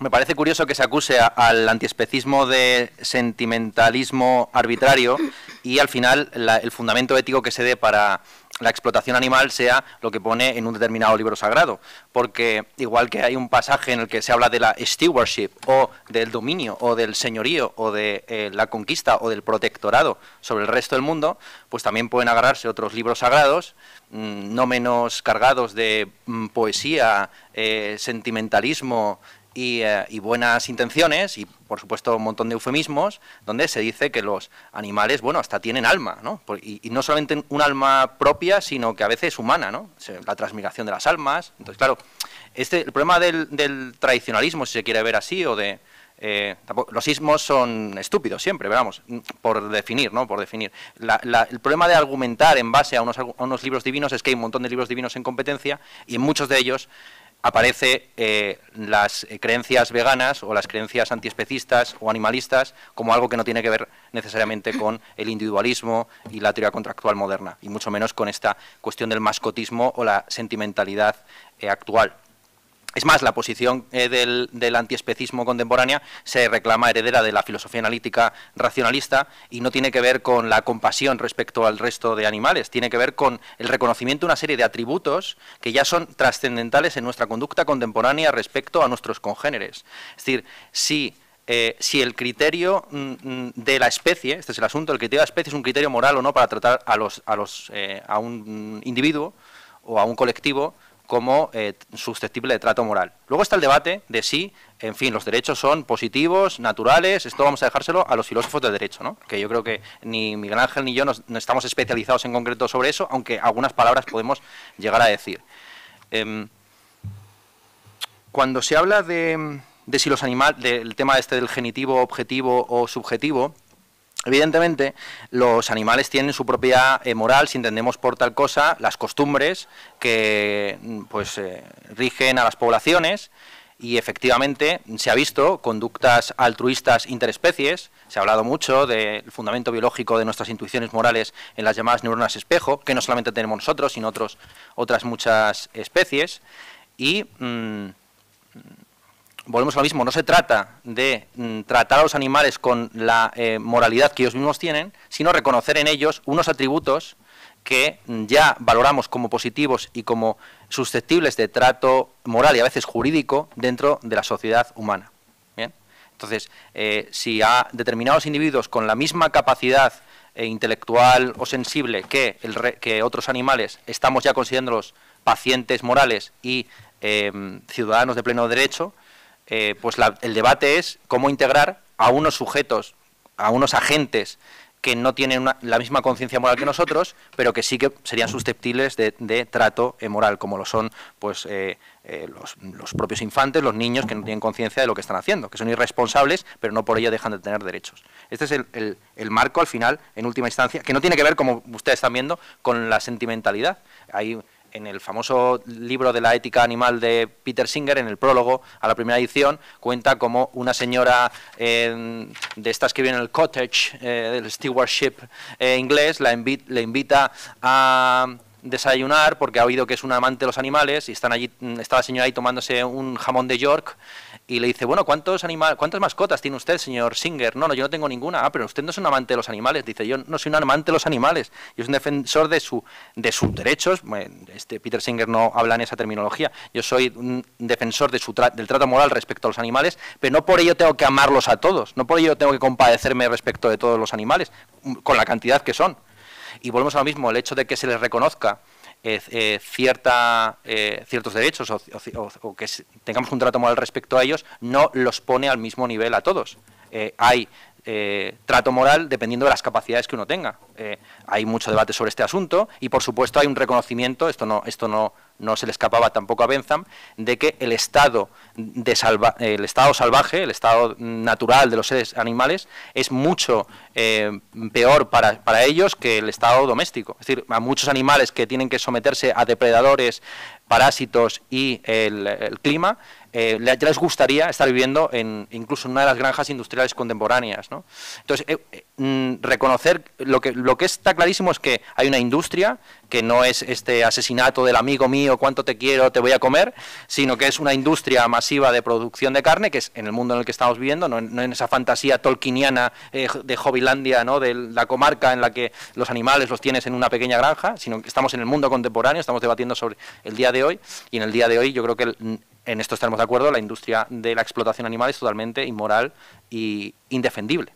me parece curioso que se acuse al antiespecismo de sentimentalismo arbitrario y al final el fundamento ético que se dé para la explotación animal sea lo que pone en un determinado libro sagrado. Porque igual que hay un pasaje en el que se habla de la stewardship o del dominio o del señorío o de eh, la conquista o del protectorado sobre el resto del mundo, pues también pueden agarrarse otros libros sagrados mm, no menos cargados de mm, poesía, eh, sentimentalismo, eh, y, buenas intenciones y, por supuesto, un montón de eufemismos, donde se dice que los animales, bueno, hasta tienen alma, ¿no? Y, no solamente un alma propia, sino que a veces humana, ¿no? La transmigración de las almas. Entonces, claro, este, el problema del, tradicionalismo, si se quiere ver así, o de... Eh, los sismos son estúpidos siempre, vamos, por definir, ¿no? Por definir. el problema de argumentar en base a unos, a unos libros divinos es que hay un montón de libros divinos en competencia y en muchos de ellos aparece eh, las eh, creencias veganas o las creencias antiespecistas o animalistas como algo que no tiene que ver necesariamente con el individualismo y la teoría contractual moderna, y mucho menos con esta cuestión del mascotismo o la sentimentalidad eh, actual. Es más, la posición eh, del, antiespecismo contemporánea se reclama heredera de la filosofía analítica racionalista y no tiene que ver con la compasión respecto al resto de animales, tiene que ver con el reconocimiento de una serie de atributos que ya son trascendentales en nuestra conducta contemporánea respecto a nuestros congéneres. Es decir, si, eh, si el criterio mm, mm, de la especie, este es el asunto, el criterio de la especie es un criterio moral o no para tratar a, los, a, los, eh, a un individuo o a un colectivo, como eh, susceptible de trato moral. Luego está el debate de si, en fin, los derechos son positivos, naturales, esto vamos a dejárselo a los filósofos del derecho, ¿no? que yo creo que ni Miguel Ángel ni yo no estamos especializados en concreto sobre eso, aunque algunas palabras podemos llegar a decir. Em, cuando se habla de, de si los animales, del tema este del genitivo, objetivo o subjetivo, Evidentemente, los animales tienen su propia eh, moral, si entendemos por tal cosa las costumbres que mm, pues, eh, rigen a las poblaciones. Y efectivamente se ha visto conductas altruistas interespecies, se ha hablado mucho del fundamento biológico de nuestras intuiciones morales en las llamadas neuronas espejo, que no solamente tenemos nosotros, sino otros, otras muchas especies, mm, volvemos a lo mismo, no se trata de mm, tratar a los animales con la eh, moralidad que ellos mismos tienen, sino reconocer en ellos unos atributos que mm, ya valoramos como positivos y como susceptibles de trato moral y a veces jurídico dentro de la sociedad humana. ¿Bien? Entonces, eh, si a determinados individuos con la misma capacidad eh, intelectual o sensible que, el que otros animales estamos ya considerándolos pacientes morales y ciudadanos de pleno derecho, eh, pues el debate es cómo integrar a unos sujetos, a unos agentes que no tienen la misma conciencia moral que nosotros, pero que sí que serían susceptibles de, trato eh, moral, como lo son pues eh, los, propios infantes, los niños que no tienen conciencia de lo que están haciendo, que son irresponsables, pero no por ello dejan de tener derechos. Este es el, marco al final, en última instancia, que no tiene que ver, como ustedes están viendo, con la sentimentalidad. En el famoso libro de la ética animal de Peter Singer, en el prólogo a la primera edición, cuenta como una señora de estas que viene en el cottage, eh, del stewardship eh, inglés, la le invita a desayunar porque ha oído que es un amante de los animales y están allí, está la señora ahí tomándose un jamón de York y le dice, bueno, ¿cuántos animales, ¿cuántas mascotas tiene usted, señor Singer? No, no, yo no tengo ninguna. Ah, pero usted no es un amante de los animales. Dice, yo no soy un amante de los animales. Yo soy un defensor de, su, de sus derechos. este Peter Singer no habla en esa terminología. Yo soy un defensor de su del trato moral respecto a los animales, pero no por ello tengo que amarlos a todos. No por ello tengo que compadecerme respecto de todos los animales, con la cantidad que son. Y volvemos a lo mismo, el hecho de que se les reconozca eh, eh, eh, ciertos derechos o, que tengamos un trato moral respecto a ellos no los pone al mismo nivel a todos. hay trato moral dependiendo de las capacidades que uno tenga. hay mucho debate sobre este asunto y, por supuesto, hay un reconocimiento, esto no, esto no, no se le escapaba tampoco a Bentham, de que el estado, de el estado salvaje, el estado natural de los seres animales, es mucho eh, peor para, para, ellos que el estado doméstico. Es decir, a muchos animales que tienen que someterse a depredadores, parásitos y el clima, eh, ya les gustaría estar viviendo en, incluso en una de las granjas industriales contemporáneas. ¿no? Entonces, eh, mm, reconocer lo que, lo que está clarísimo es que hay una industria que no es este asesinato del amigo mío, cuánto te quiero, te voy a comer, sino que es una industria masiva de producción de carne, que es en el mundo en el que estamos viviendo, no en, esa fantasía tolkieniana de Hobbylandia, ¿no? de la comarca en la que los animales los tienes en una pequeña granja, sino que estamos en el mundo contemporáneo, estamos debatiendo sobre el día de hoy, y en el día de hoy yo creo que en esto estaremos de acuerdo, la industria de la explotación animal es totalmente inmoral y indefendible.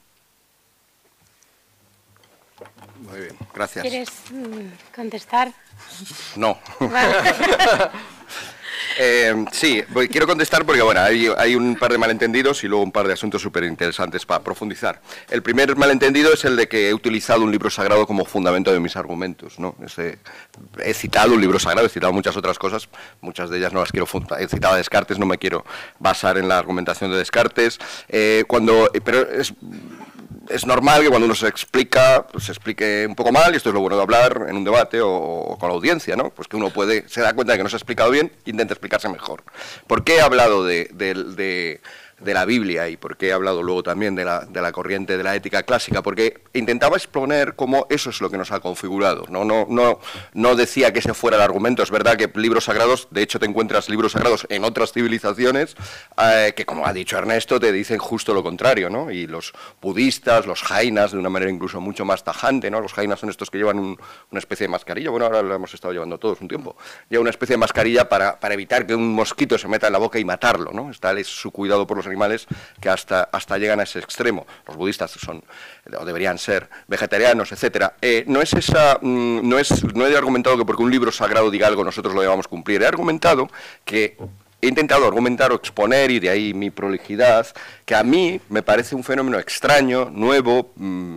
Muy bien, gracias. ¿Quieres mm, contestar? No. Eh, sí, quiero contestar porque bueno, hay, un par de malentendidos y luego un par de asuntos súper interesantes para profundizar. El primer malentendido es el de que he utilizado un libro sagrado como fundamento de mis argumentos. ¿no? he citado un libro sagrado, he citado muchas otras cosas, muchas de ellas no las quiero He citado a Descartes, no me quiero basar en la argumentación de Descartes. Eh, cuando, pero es, es normal que cuando uno se explica, pues se explique un poco mal, y esto es lo bueno de hablar en un debate o, con la audiencia, ¿no? Pues que uno puede, se da cuenta de que no se ha explicado bien, intenta explicarse mejor. ¿Por qué he hablado de de la Biblia y por qué he hablado luego también de la, de la, corriente de la ética clásica, porque intentaba exponer cómo eso es lo que nos ha configurado. ¿no? No, no, no decía que ese fuera el argumento. Es verdad que libros sagrados, de hecho te encuentras libros sagrados en otras civilizaciones eh, que, como ha dicho Ernesto, te dicen justo lo contrario. ¿no? Y los budistas, los jainas, de una manera incluso mucho más tajante, ¿no? los jainas son estos que llevan una especie de mascarilla, bueno, ahora lo hemos estado llevando todos un tiempo, lleva una especie de mascarilla para, para evitar que un mosquito se meta en la boca y matarlo. ¿no? Está es su cuidado por los animales que hasta, hasta llegan a ese extremo. Los budistas son, o deberían ser, vegetarianos, etcétera. Eh, no es esa, mm, no, es, no he argumentado que porque un libro sagrado diga algo nosotros lo debamos cumplir. He argumentado que he intentado argumentar o exponer, y de ahí mi prolijidad, que a mí me parece un fenómeno extraño, nuevo, mm,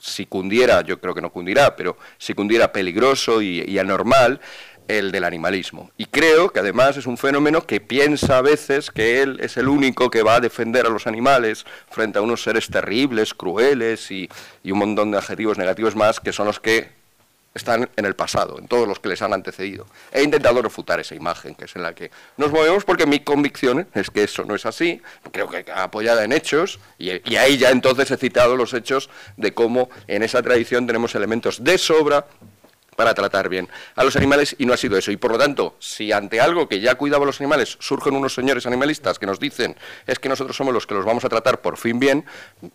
si cundiera, yo creo que no cundirá, pero si cundiera peligroso y anormal, el del animalismo. Y creo que además es un fenómeno que piensa a veces que él es el único que va a defender a los animales frente a unos seres terribles, crueles y, un montón de adjetivos negativos más que son los que están en el pasado, en todos los que les han antecedido. He intentado refutar esa imagen, que es en la que nos movemos, porque mi convicción es que eso no es así, creo que apoyada en hechos, y, y ahí ya entonces he citado los hechos de cómo en esa tradición tenemos elementos de sobra para tratar bien a los animales y no ha sido eso. Y por lo tanto, si ante algo que ya cuidaba a los animales surgen unos señores animalistas que nos dicen es que nosotros somos los que los vamos a tratar por fin bien,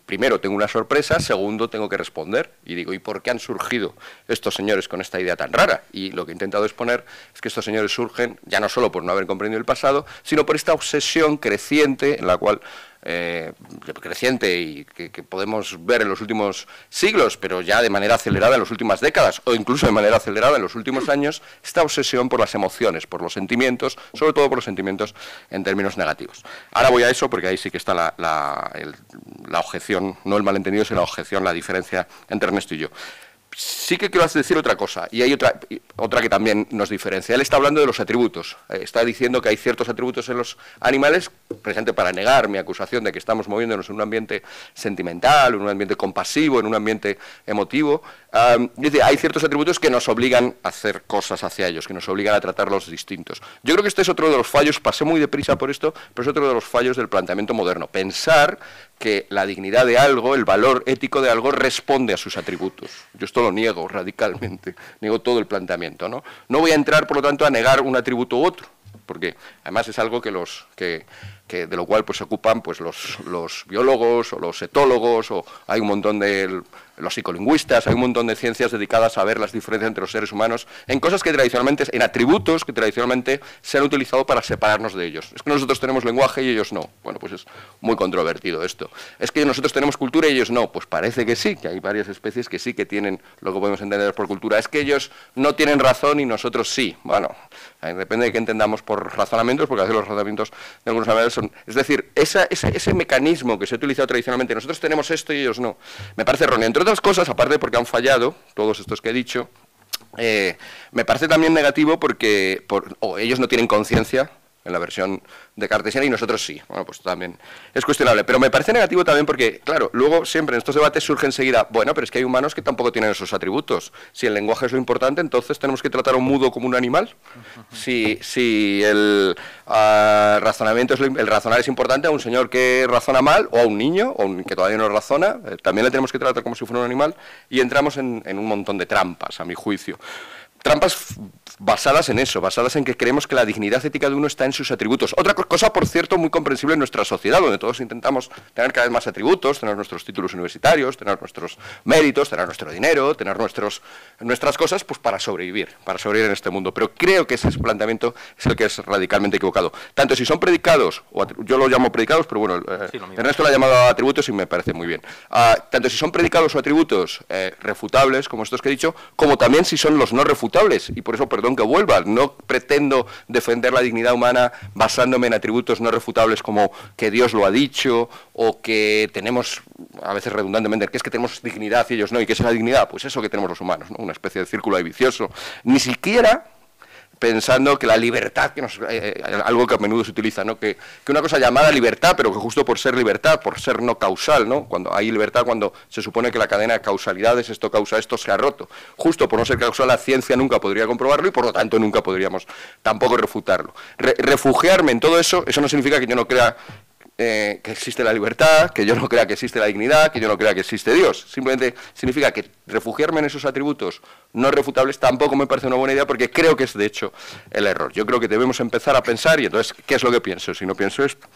primero tengo una sorpresa, segundo tengo que responder y digo, ¿y por qué han surgido estos señores con esta idea tan rara? Y lo que he intentado exponer es que estos señores surgen ya no solo por no haber comprendido el pasado, sino por esta obsesión creciente en la cual eh, creciente y que, podemos ver en los últimos siglos, pero ya de manera acelerada en las últimas décadas, o incluso de manera acelerada en los últimos años, esta obsesión por las emociones, por los sentimientos, sobre todo por los sentimientos en términos negativos. Ahora voy a eso porque ahí sí que está la, la objeción, no el malentendido, sino la objeción, la diferencia entre Ernesto y yo sí que quiero decir otra cosa, y hay otra, otra que también nos diferencia. Él está hablando de los atributos. Eh, está diciendo que hay ciertos atributos en los animales, presente para negar mi acusación de que estamos moviéndonos en un ambiente sentimental, en un ambiente compasivo, en un ambiente emotivo. dice, hay ciertos atributos que nos obligan a hacer cosas hacia ellos, que nos obligan a tratarlos distintos. Yo creo que este es otro de los fallos, pasé muy deprisa por esto, pero es otro de los fallos del planteamiento moderno. Pensar que la dignidad de algo, el valor ético de algo, responde a sus atributos. Yo esto lo niego radicalmente, niego todo el planteamiento. ¿no? no voy a entrar, por lo tanto, a negar un atributo u otro, porque además es algo que los, que que de lo cual pues se ocupan pues los, los biólogos o los etólogos o hay un montón de los psicolingüistas, hay un montón de ciencias dedicadas a ver las diferencias entre los seres humanos en cosas que tradicionalmente, en atributos que tradicionalmente se han utilizado para separarnos de ellos. Es que nosotros tenemos lenguaje y ellos no. Bueno, pues es muy controvertido esto. Es que nosotros tenemos cultura y ellos no. Pues parece que sí, que hay varias especies que sí que tienen lo que podemos entender por cultura. Es que ellos no tienen razón y nosotros sí. Bueno, depende de qué entendamos por razonamientos, porque a veces los razonamientos de algunos animales Es decir, ese, mecanismo que se ha utilizado tradicionalmente, nosotros tenemos esto y ellos no, me parece erróneo. Otras cosas, aparte porque han fallado, todos estos que he dicho, eh, me parece también negativo porque o ellos no tienen conciencia en la versión de Cartesiana y nosotros sí. Bueno, pues también es cuestionable. Pero me parece negativo también porque, claro, luego siempre en estos debates surge enseguida, bueno, pero es que hay humanos que tampoco tienen esos atributos. Si el lenguaje es lo importante, entonces tenemos que tratar a un mudo como un animal. Si, si el uh, razonamiento es el razonar es importante a un señor que razona mal o a un niño o un, que todavía no razona, eh, también le tenemos que tratar como si fuera un animal y entramos en, en un montón de trampas, a mi juicio. Trampas basadas en eso, basadas en que creemos que la dignidad ética de uno está en sus atributos. Otra cosa, por cierto, muy comprensible en nuestra sociedad, donde todos intentamos tener cada vez más atributos, tener nuestros títulos universitarios, tener nuestros méritos, tener nuestro dinero, tener nuestros, nuestras cosas, pues para sobrevivir, para sobrevivir en este mundo. Pero creo que ese planteamiento es el que es radicalmente equivocado. Tanto si son predicados, o yo lo llamo predicados, pero bueno, eh, Ernesto lo ha llamado atributos y me parece muy bien. Ah, tanto si son predicados o atributos eh, refutables, como estos que he dicho, como también si son los no refutables, y por eso, perdón, que vuelva. No pretendo defender la dignidad humana basándome en atributos no refutables como que Dios lo ha dicho o que tenemos, a veces redundantemente, que es que tenemos dignidad y ellos no. ¿Y qué es la dignidad? Pues eso que tenemos los humanos, una especie de círculo vicioso. Ni siquiera pensando que la libertad, que nos, eh, eh, algo que a menudo se utiliza, ¿no? que, una cosa llamada libertad, pero que justo por ser libertad, por ser no causal, ¿no? cuando hay libertad, cuando se supone que la cadena de causalidades, esto causa esto, se ha roto. Justo por no ser causal, la ciencia nunca podría comprobarlo y por lo tanto nunca podríamos tampoco refutarlo. refugiarme en todo eso, eso no significa que yo no crea eh, que existe la libertad, que yo no crea que existe la dignidad, que yo no crea que existe Dios. Simplemente significa que refugiarme en esos atributos no refutables tampoco me parece una buena idea porque creo que es de hecho el error. Yo creo que debemos empezar a pensar y entonces, ¿qué es lo que pienso? Si no pienso esto,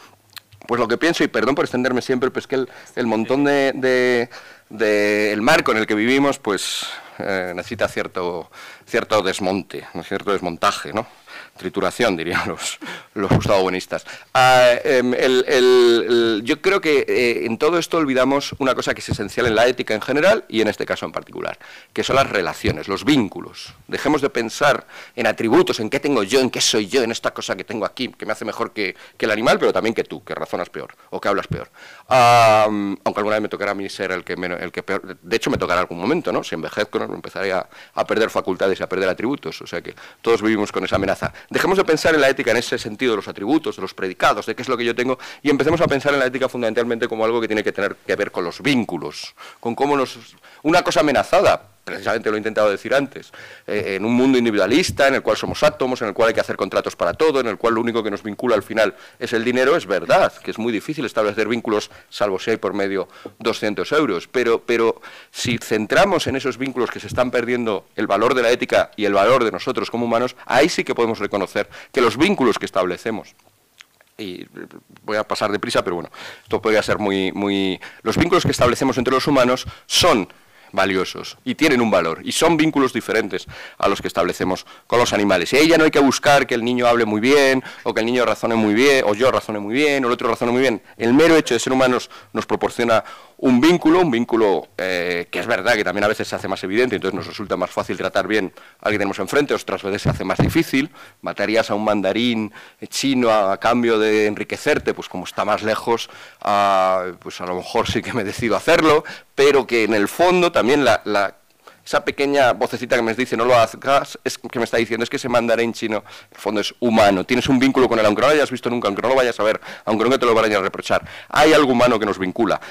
pues lo que pienso, y perdón por extenderme siempre, pues que el, montón de, el marco en el que vivimos, pues eh, necesita cierto, cierto desmonte, cierto desmontaje, ¿no? Trituración, dirían los, los buenistas. Ah, em, yo creo que eh, en todo esto olvidamos una cosa que es esencial en la ética en general y en este caso en particular, que son las relaciones, los vínculos. Dejemos de pensar en atributos, en qué tengo yo, en qué soy yo, en esta cosa que tengo aquí, que me hace mejor que, el animal, pero también que tú, que razonas peor o que hablas peor. Aunque alguna vez me tocará a mí ser el que, el que peor, de hecho me tocará algún momento, ¿no? Si envejezco, ¿no? empezaré a, a perder facultades y a perder atributos, o sea que todos vivimos con esa amenaza. Dejemos de pensar en la ética en ese sentido de los atributos, de los predicados, de qué es lo que yo tengo, y empecemos a pensar en la ética fundamentalmente como algo que tiene que tener que ver con los vínculos, con cómo nos... Una cosa amenazada, precisamente lo he intentado decir antes, eh, en un mundo individualista en el cual somos átomos, en el cual hay que hacer contratos para todo, en el cual lo único que nos vincula al final es el dinero, es verdad que es muy difícil establecer vínculos, salvo si hay por medio 200 euros, pero, pero si centramos en esos vínculos que se están perdiendo el valor de la ética y el valor de nosotros como humanos, ahí sí que podemos reconocer que los vínculos que establecemos y voy a pasar deprisa, pero bueno, esto podría ser muy, muy... Los vínculos que establecemos entre los humanos son valiosos y tienen un valor y son vínculos diferentes a los que establecemos con los animales. Y ahí ya no hay que buscar que el niño hable muy bien o que el niño razone muy bien o yo razone muy bien o el otro razone muy bien. El mero hecho de ser humanos nos proporciona un vínculo, un vínculo eh, que es verdad que también a veces se hace más evidente, entonces nos resulta más fácil tratar bien a alguien que tenemos enfrente, otras veces se hace más difícil. Matarías a un mandarín chino a, cambio de enriquecerte, pues como está más lejos, pues a lo mejor sí que me decido hacerlo, pero que en el fondo también esa pequeña vocecita que me dice no lo hagas, es que me está diciendo es que ese mandarín chino, en el fondo es humano, tienes un vínculo con él, aunque no lo hayas visto nunca, aunque no lo vayas a ver, aunque no te lo vayan a reprochar, hay algo humano que nos vincula.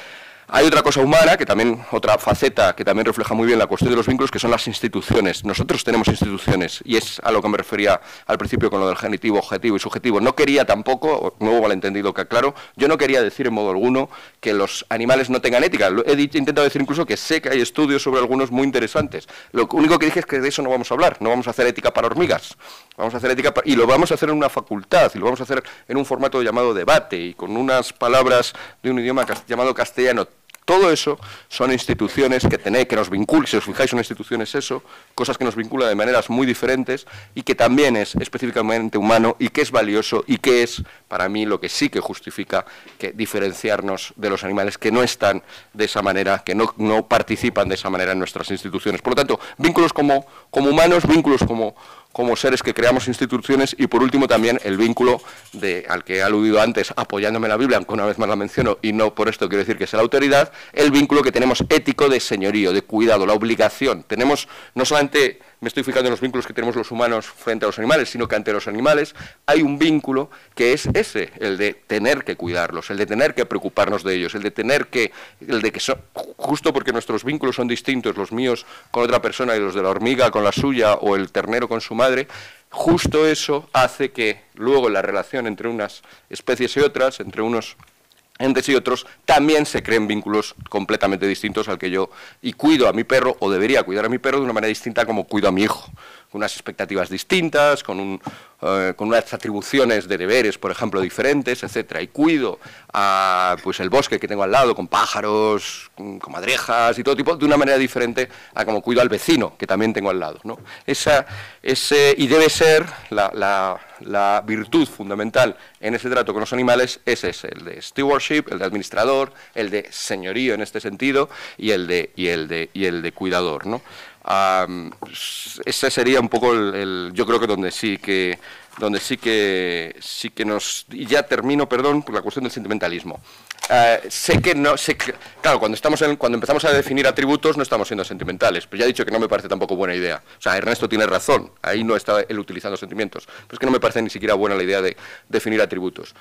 Hay otra cosa humana, que también, otra faceta que también refleja muy bien la cuestión de los vínculos, que son las instituciones. Nosotros tenemos instituciones, y es a lo que me refería al principio con lo del genitivo, objetivo y subjetivo. No quería tampoco, nuevo malentendido que aclaro, yo no quería decir en modo alguno que los animales no tengan ética. He intentado decir incluso que sé que hay estudios sobre algunos muy interesantes. Lo único que dije es que de eso no vamos a hablar, no vamos a hacer ética para hormigas. Vamos a hacer ética y lo vamos a hacer en una facultad, y lo vamos a hacer en un formato llamado debate y con unas palabras de un idioma llamado castellano todo eso son instituciones que tenéis, que nos vinculan, si os fijáis, son instituciones eso, cosas que nos vinculan de maneras muy diferentes y que también es específicamente humano y que es valioso y que es, para mí, lo que sí que justifica que diferenciarnos de los animales que no están de esa manera, que no, no participan de esa manera en nuestras instituciones. Por lo tanto, vínculos como, como humanos, vínculos como como seres que creamos instituciones y por último también el vínculo de, al que he aludido antes, apoyándome en la Biblia, aunque una vez más la menciono y no por esto quiero decir que sea la autoridad, el vínculo que tenemos ético de señorío, de cuidado, la obligación. Tenemos no solamente me estoy fijando en los vínculos que tenemos los humanos frente a los animales, sino que ante los animales hay un vínculo que es ese, el de tener que cuidarlos, el de tener que preocuparnos de ellos, el de tener que, el de que justo porque nuestros vínculos son distintos, los míos con otra persona y los de la hormiga con la suya o el ternero con su madre, justo eso hace que luego la relación entre unas especies y otras, entre unos entes y otros, también se creen vínculos completamente distintos al que yo y cuido a mi perro o debería cuidar a mi perro de una manera distinta como cuido a mi hijo, con unas expectativas distintas, con, un, eh, con unas atribuciones de deberes, por ejemplo, diferentes, etcétera. Y cuido a, pues el bosque que tengo al lado con pájaros, con madrejas y todo tipo de una manera diferente a como cuido al vecino que también tengo al lado. ¿no? Esa, ese, y debe ser la, la la virtud fundamental en ese trato con los animales es ese, el de stewardship, el de administrador, el de señorío en este sentido y el de, y el de, y el de cuidador. ¿no? Ese sería un poco el, yo creo que donde sí que donde sí que sí que nos y ya termino perdón por la cuestión del sentimentalismo eh, sé que no sé claro cuando estamos cuando empezamos a definir atributos no estamos siendo sentimentales. Pero ya he dicho que no me parece tampoco buena idea. O sea Ernesto tiene razón. Ahí no está él utilizando sentimientos. Pero es que no me parece ni siquiera buena la idea de definir atributos.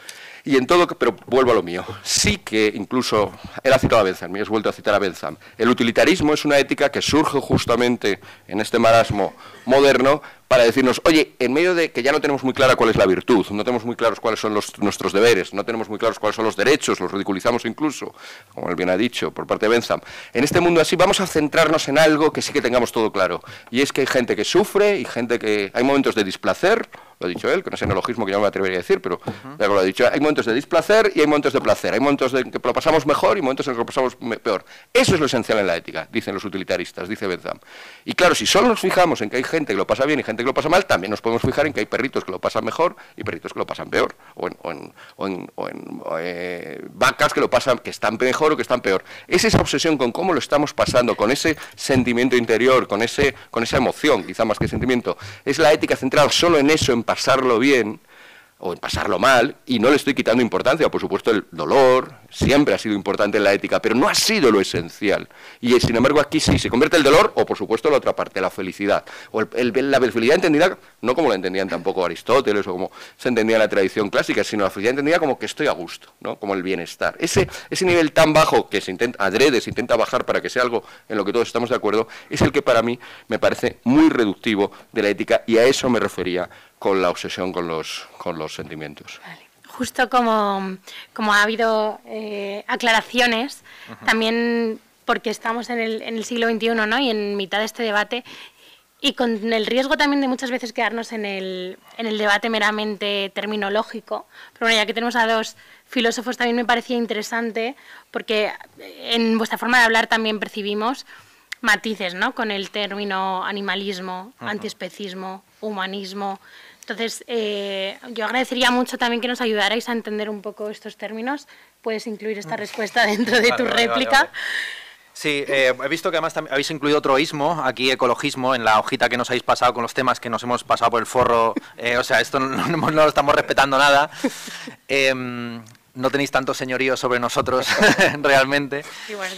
Y en todo, pero vuelvo a lo mío, sí que incluso, él ha citado a Bentham, y has vuelto a citar a Bentham, el utilitarismo es una ética que surge justamente en este marasmo moderno para decirnos, oye, en medio de que ya no tenemos muy clara cuál es la virtud, no tenemos muy claros cuáles son nuestros deberes, no tenemos muy claros cuáles son los derechos, los ridiculizamos incluso, como él bien ha dicho por parte de Bentham, en este mundo así vamos a centrarnos en algo que sí que tengamos todo claro, y es que hay gente que sufre y gente que hay momentos de displacer, lo ha dicho él, que no es neologismo que yo no me atrevería a decir, pero lo ha dicho, hay momentos de displacer y hay momentos de placer, hay momentos en que lo pasamos mejor y momentos en que lo pasamos peor. Eso es lo esencial en la ética, dicen los utilitaristas, dice Bentham. Y claro, si solo nos fijamos en que hay gente que lo pasa bien y gente que lo pasa mal, también nos podemos fijar en que hay perritos que lo pasan mejor y perritos que lo pasan peor, o en, eh, vacas que lo pasan, que están mejor o que están peor. Es esa obsesión con cómo lo estamos pasando, con ese sentimiento interior, con, ese, con esa emoción, quizá más que sentimiento, es la ética centrada solo en eso, en pasarlo bien o en pasarlo mal, y no le estoy quitando importancia, por supuesto el dolor siempre ha sido importante en la ética, pero no ha sido lo esencial. Y sin embargo aquí sí, se convierte el dolor, o por supuesto la otra parte, la felicidad. O el, la felicidad entendida, no como la entendían tampoco Aristóteles o como se entendía en la tradición clásica, sino la felicidad entendida como que estoy a gusto, ¿no? como el bienestar. Ese, ese nivel tan bajo que se intenta, adrede, se intenta bajar para que sea algo en lo que todos estamos de acuerdo, es el que para mí me parece muy reductivo de la ética, y a eso me refería con la obsesión con los, con los sentimientos. Justo como, como, ha habido eh, aclaraciones, también porque estamos en el, en el siglo XXI ¿no? y en mitad de este debate, y con el riesgo también de muchas veces quedarnos en el, en el debate meramente terminológico. Pero bueno, ya que tenemos a dos filósofos, también me parecía interesante, porque en vuestra forma de hablar también percibimos matices, ¿no? Con el término animalismo, antiespecismo, humanismo. Entonces, eh, yo agradecería mucho también que nos ayudarais a entender un poco estos términos. Puedes incluir esta respuesta dentro de tu réplica. Sí, eh, he visto que además habéis incluido otro ismo, aquí ecologismo, en la hojita que nos habéis pasado con los temas que nos hemos pasado por el forro. Eh, o sea, esto no, lo estamos respetando nada. Em, no tenéis tanto señorío sobre nosotros realmente.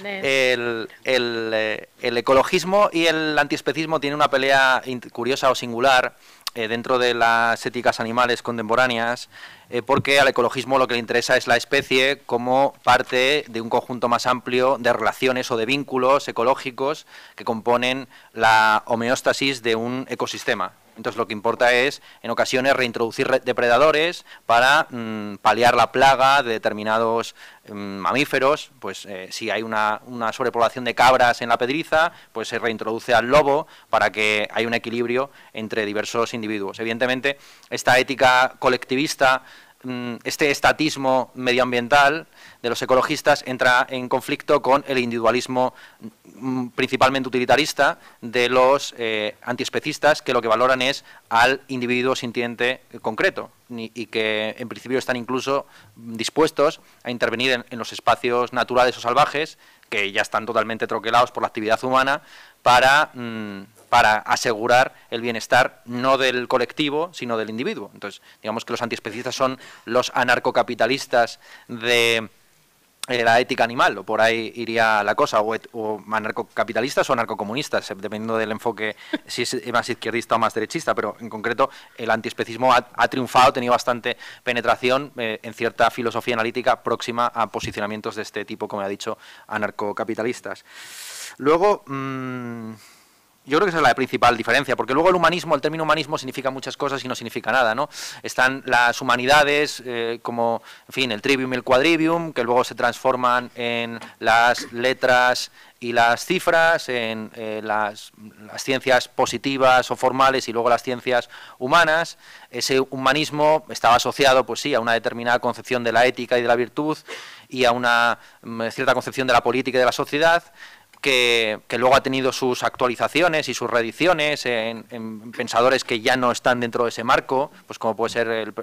El, el, el, ecologismo y el antiespecismo tienen una pelea curiosa o singular eh, dentro de las éticas animales contemporáneas, eh, porque al ecologismo lo que le interesa es la especie como parte de un conjunto más amplio de relaciones o de vínculos ecológicos que componen la homeostasis de un ecosistema. Entonces lo que importa es, en ocasiones, reintroducir depredadores para mm, paliar la plaga de determinados mm, mamíferos. Pues eh, si hay una, sobrepoblación de cabras en la pedriza, pues se reintroduce al lobo para que haya un equilibrio entre diversos individuos. Evidentemente, esta ética colectivista este estatismo medioambiental de los ecologistas entra en conflicto con el individualismo mm, principalmente utilitarista de los eh, antiespecistas que lo que valoran es al individuo sintiente concreto y que en principio están incluso dispuestos a intervenir en, los espacios naturales o salvajes que ya están totalmente troquelados por la actividad humana para, mm, para asegurar el bienestar no del colectivo, sino del individuo. Entonces, digamos que los antiespecistas son los anarcocapitalistas de eh, la ética animal, o por ahí iría la cosa, o, anarcocapitalistas o anarcocomunistas, eh, dependiendo del enfoque, si es más izquierdista o más derechista, pero en concreto el antiespecismo ha, triunfado, ha tenido bastante penetración eh, en cierta filosofía analítica próxima a posicionamientos de este tipo, como ha dicho, anarcocapitalistas. Luego, mm, yo creo que esa es la principal diferencia, porque luego el humanismo, el término humanismo significa muchas cosas y no significa nada, ¿no? Están las humanidades, eh, como, en fin, el trivium y el quadrivium, que luego se transforman en las letras y las cifras, en eh, las, las, ciencias positivas o formales y luego las ciencias humanas. Ese humanismo estaba asociado, pues sí, a una determinada concepción de la ética y de la virtud y a una mm, cierta concepción de la política y de la sociedad que, luego ha tenido sus actualizaciones y sus reediciones en, pensadores que ya no están dentro de ese marco, pues como puede ser el,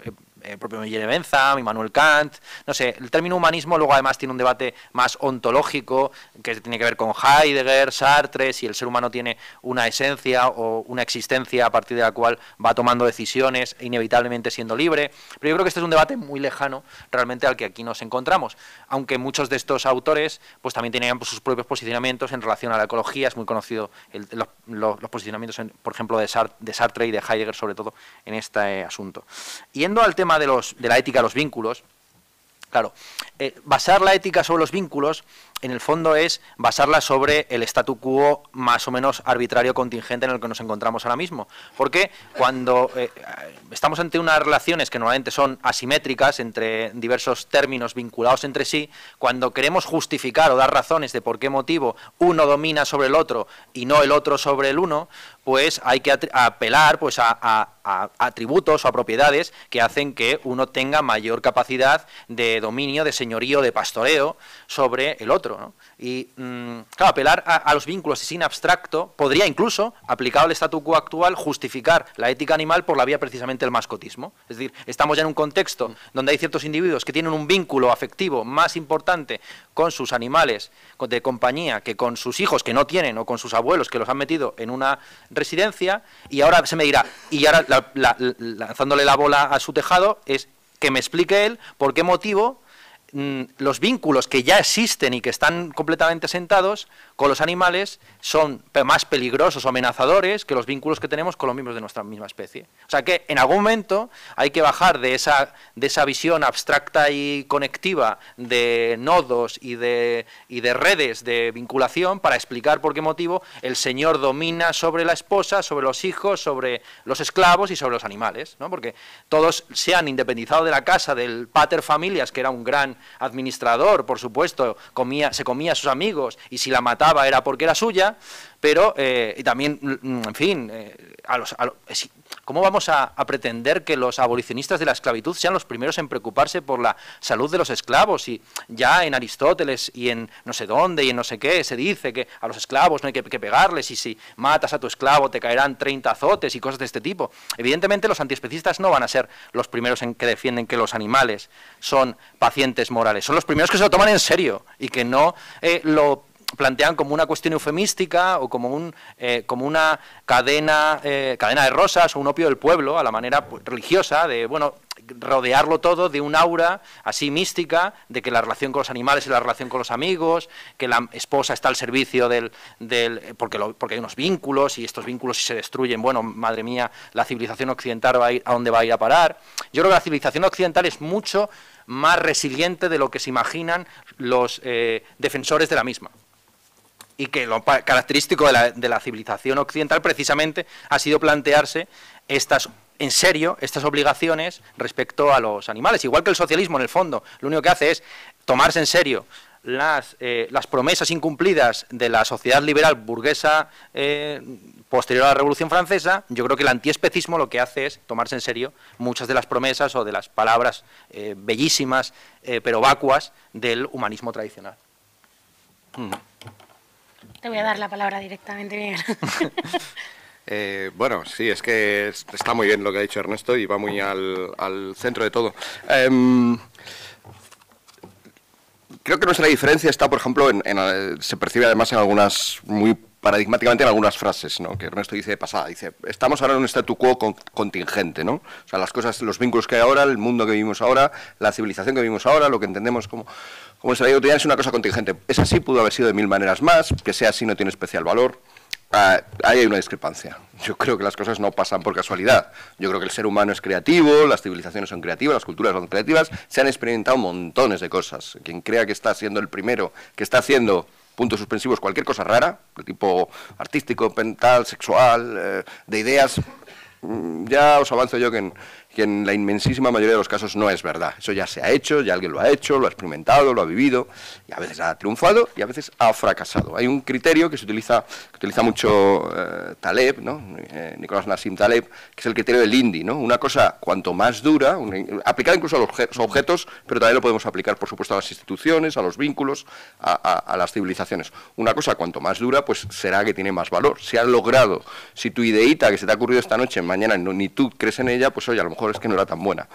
el propio Miguel Bentham, Immanuel Kant, no sé, el término humanismo luego además tiene un debate más ontológico que tiene que ver con Heidegger, Sartre, si el ser humano tiene una esencia o una existencia a partir de la cual va tomando decisiones inevitablemente siendo libre, pero yo creo que este es un debate muy lejano realmente al que aquí nos encontramos, aunque muchos de estos autores pues también tenían sus propios posicionamientos en relación a la ecología, es muy conocido los, posicionamientos, por ejemplo, de, Sartre y de Heidegger sobre todo en este asunto. Yendo al tema de, los, de la ética, los vínculos, claro, eh, basar la ética sobre los vínculos en el fondo es basarla sobre el statu quo más o menos arbitrario contingente en el que nos encontramos ahora mismo. Porque cuando eh, estamos ante unas relaciones que normalmente son asimétricas entre diversos términos vinculados entre sí, cuando queremos justificar o dar razones de por qué motivo uno domina sobre el otro y no el otro sobre el uno, pues hay que apelar pues a, atributos o a propiedades que hacen que uno tenga mayor capacidad de dominio, de señorío, de pastoreo sobre el otro. Y, mm, claro, apelar a, los vínculos sin abstracto podría incluso, aplicado al statu quo actual, justificar la ética animal por la vía precisamente del mascotismo. Es decir, estamos ya en un contexto donde hay ciertos individuos que tienen un vínculo afectivo más importante con sus animales de compañía que con sus hijos que no tienen o con sus abuelos que los han metido en una residencia y ahora se me dirá, y ahora lanzándole la bola a su tejado, es que me explique él por qué motivo los vínculos que ya existen y que están completamente sentados con los animales son más peligrosos o amenazadores que los vínculos que tenemos con los miembros de nuestra misma especie. O sea que en algún momento hay que bajar de esa, de esa visión abstracta y conectiva de nodos y de, y de redes de vinculación para explicar por qué motivo el Señor domina sobre la esposa, sobre los hijos, sobre los esclavos y sobre los animales. ¿no? Porque todos se han independizado de la casa del pater familias, que era un gran administrador, por supuesto, comía, se comía a sus amigos y si la mataba era porque era suya, pero eh, y también, mm, en fin, eh, a los, ¿cómo vamos a, pretender que los abolicionistas de la esclavitud sean los primeros en preocuparse por la salud de los esclavos? Y ya en Aristóteles y en no sé dónde y en no sé qué se dice que a los esclavos no hay que, pegarles y si matas a tu esclavo te caerán 30 azotes y cosas de este tipo. Evidentemente los antiespecistas no van a ser los primeros en que defienden que los animales son pacientes morales, son los primeros que se lo toman en serio y que no eh, lo plantean como una cuestión eufemística o como, un, eh, como una cadena, eh, cadena de rosas o un opio del pueblo a la manera pues, religiosa de, bueno, rodearlo todo de un aura así mística, de que la relación con los animales es la relación con los amigos, que la esposa está al servicio del... del porque, porque hay unos vínculos y estos vínculos si se destruyen, bueno, madre mía, la civilización occidental va a, ir, a dónde va a ir a parar. Yo creo que la civilización occidental es mucho más resiliente de lo que se imaginan los eh, defensores de la misma y que lo característico de la, civilización occidental precisamente ha sido plantearse estas en serio estas obligaciones respecto a los animales. Igual que el socialismo, en el fondo, lo único que hace es tomarse en serio las, eh, promesas incumplidas de la sociedad liberal burguesa eh, posterior a la Revolución Francesa, yo creo que el antiespecismo lo que hace es tomarse en serio muchas de las promesas o de las palabras eh, bellísimas pero vacuas del humanismo tradicional. Te voy a dar la palabra directamente, Miguel. Eh, bueno, sí, es que está muy bien lo que ha dicho Ernesto y va muy al, centro de todo. Em, creo que nuestra diferencia está, por ejemplo, en, se percibe además en algunas, muy paradigmáticamente en algunas frases, ¿no? que Ernesto dice de pasada. Dice, estamos ahora en un statu quo contingente, ¿no? O sea, las cosas, los vínculos que hay ahora, el mundo que vivimos ahora, la civilización que vivimos ahora, lo que entendemos como, como se es una cosa contingente. Es así, pudo haber sido de mil maneras más, que sea así no tiene especial valor. Ah, ahí hay una discrepancia. Yo creo que las cosas no pasan por casualidad. Yo creo que el ser humano es creativo, las civilizaciones son creativas, las culturas son creativas. Se han experimentado montones de cosas. Quien crea que está siendo el primero, que está haciendo puntos suspensivos cualquier cosa rara, de tipo artístico, mental, sexual, eh, de ideas, mm, ya os avanzo yo que en, que en la inmensísima mayoría de los casos no es verdad. Eso ya se ha hecho, ya alguien lo ha hecho, lo ha experimentado, lo ha vivido, y a veces ha triunfado y a veces ha fracasado. Hay un criterio que se utiliza, que utiliza mucho eh, Taleb, ¿no? Eh, Nicolás Nassim Taleb, que es el criterio del INDI. ¿no? Una cosa cuanto más dura, aplicada incluso a los objetos, pero también lo podemos aplicar, por supuesto, a las instituciones, a los vínculos, a, las civilizaciones. Una cosa cuanto más dura, pues será que tiene más valor. Si has logrado, si tu ideita que se te ha ocurrido esta noche, mañana ni tú crees en ella, pues oye, a lo mejor es que no era tan buena.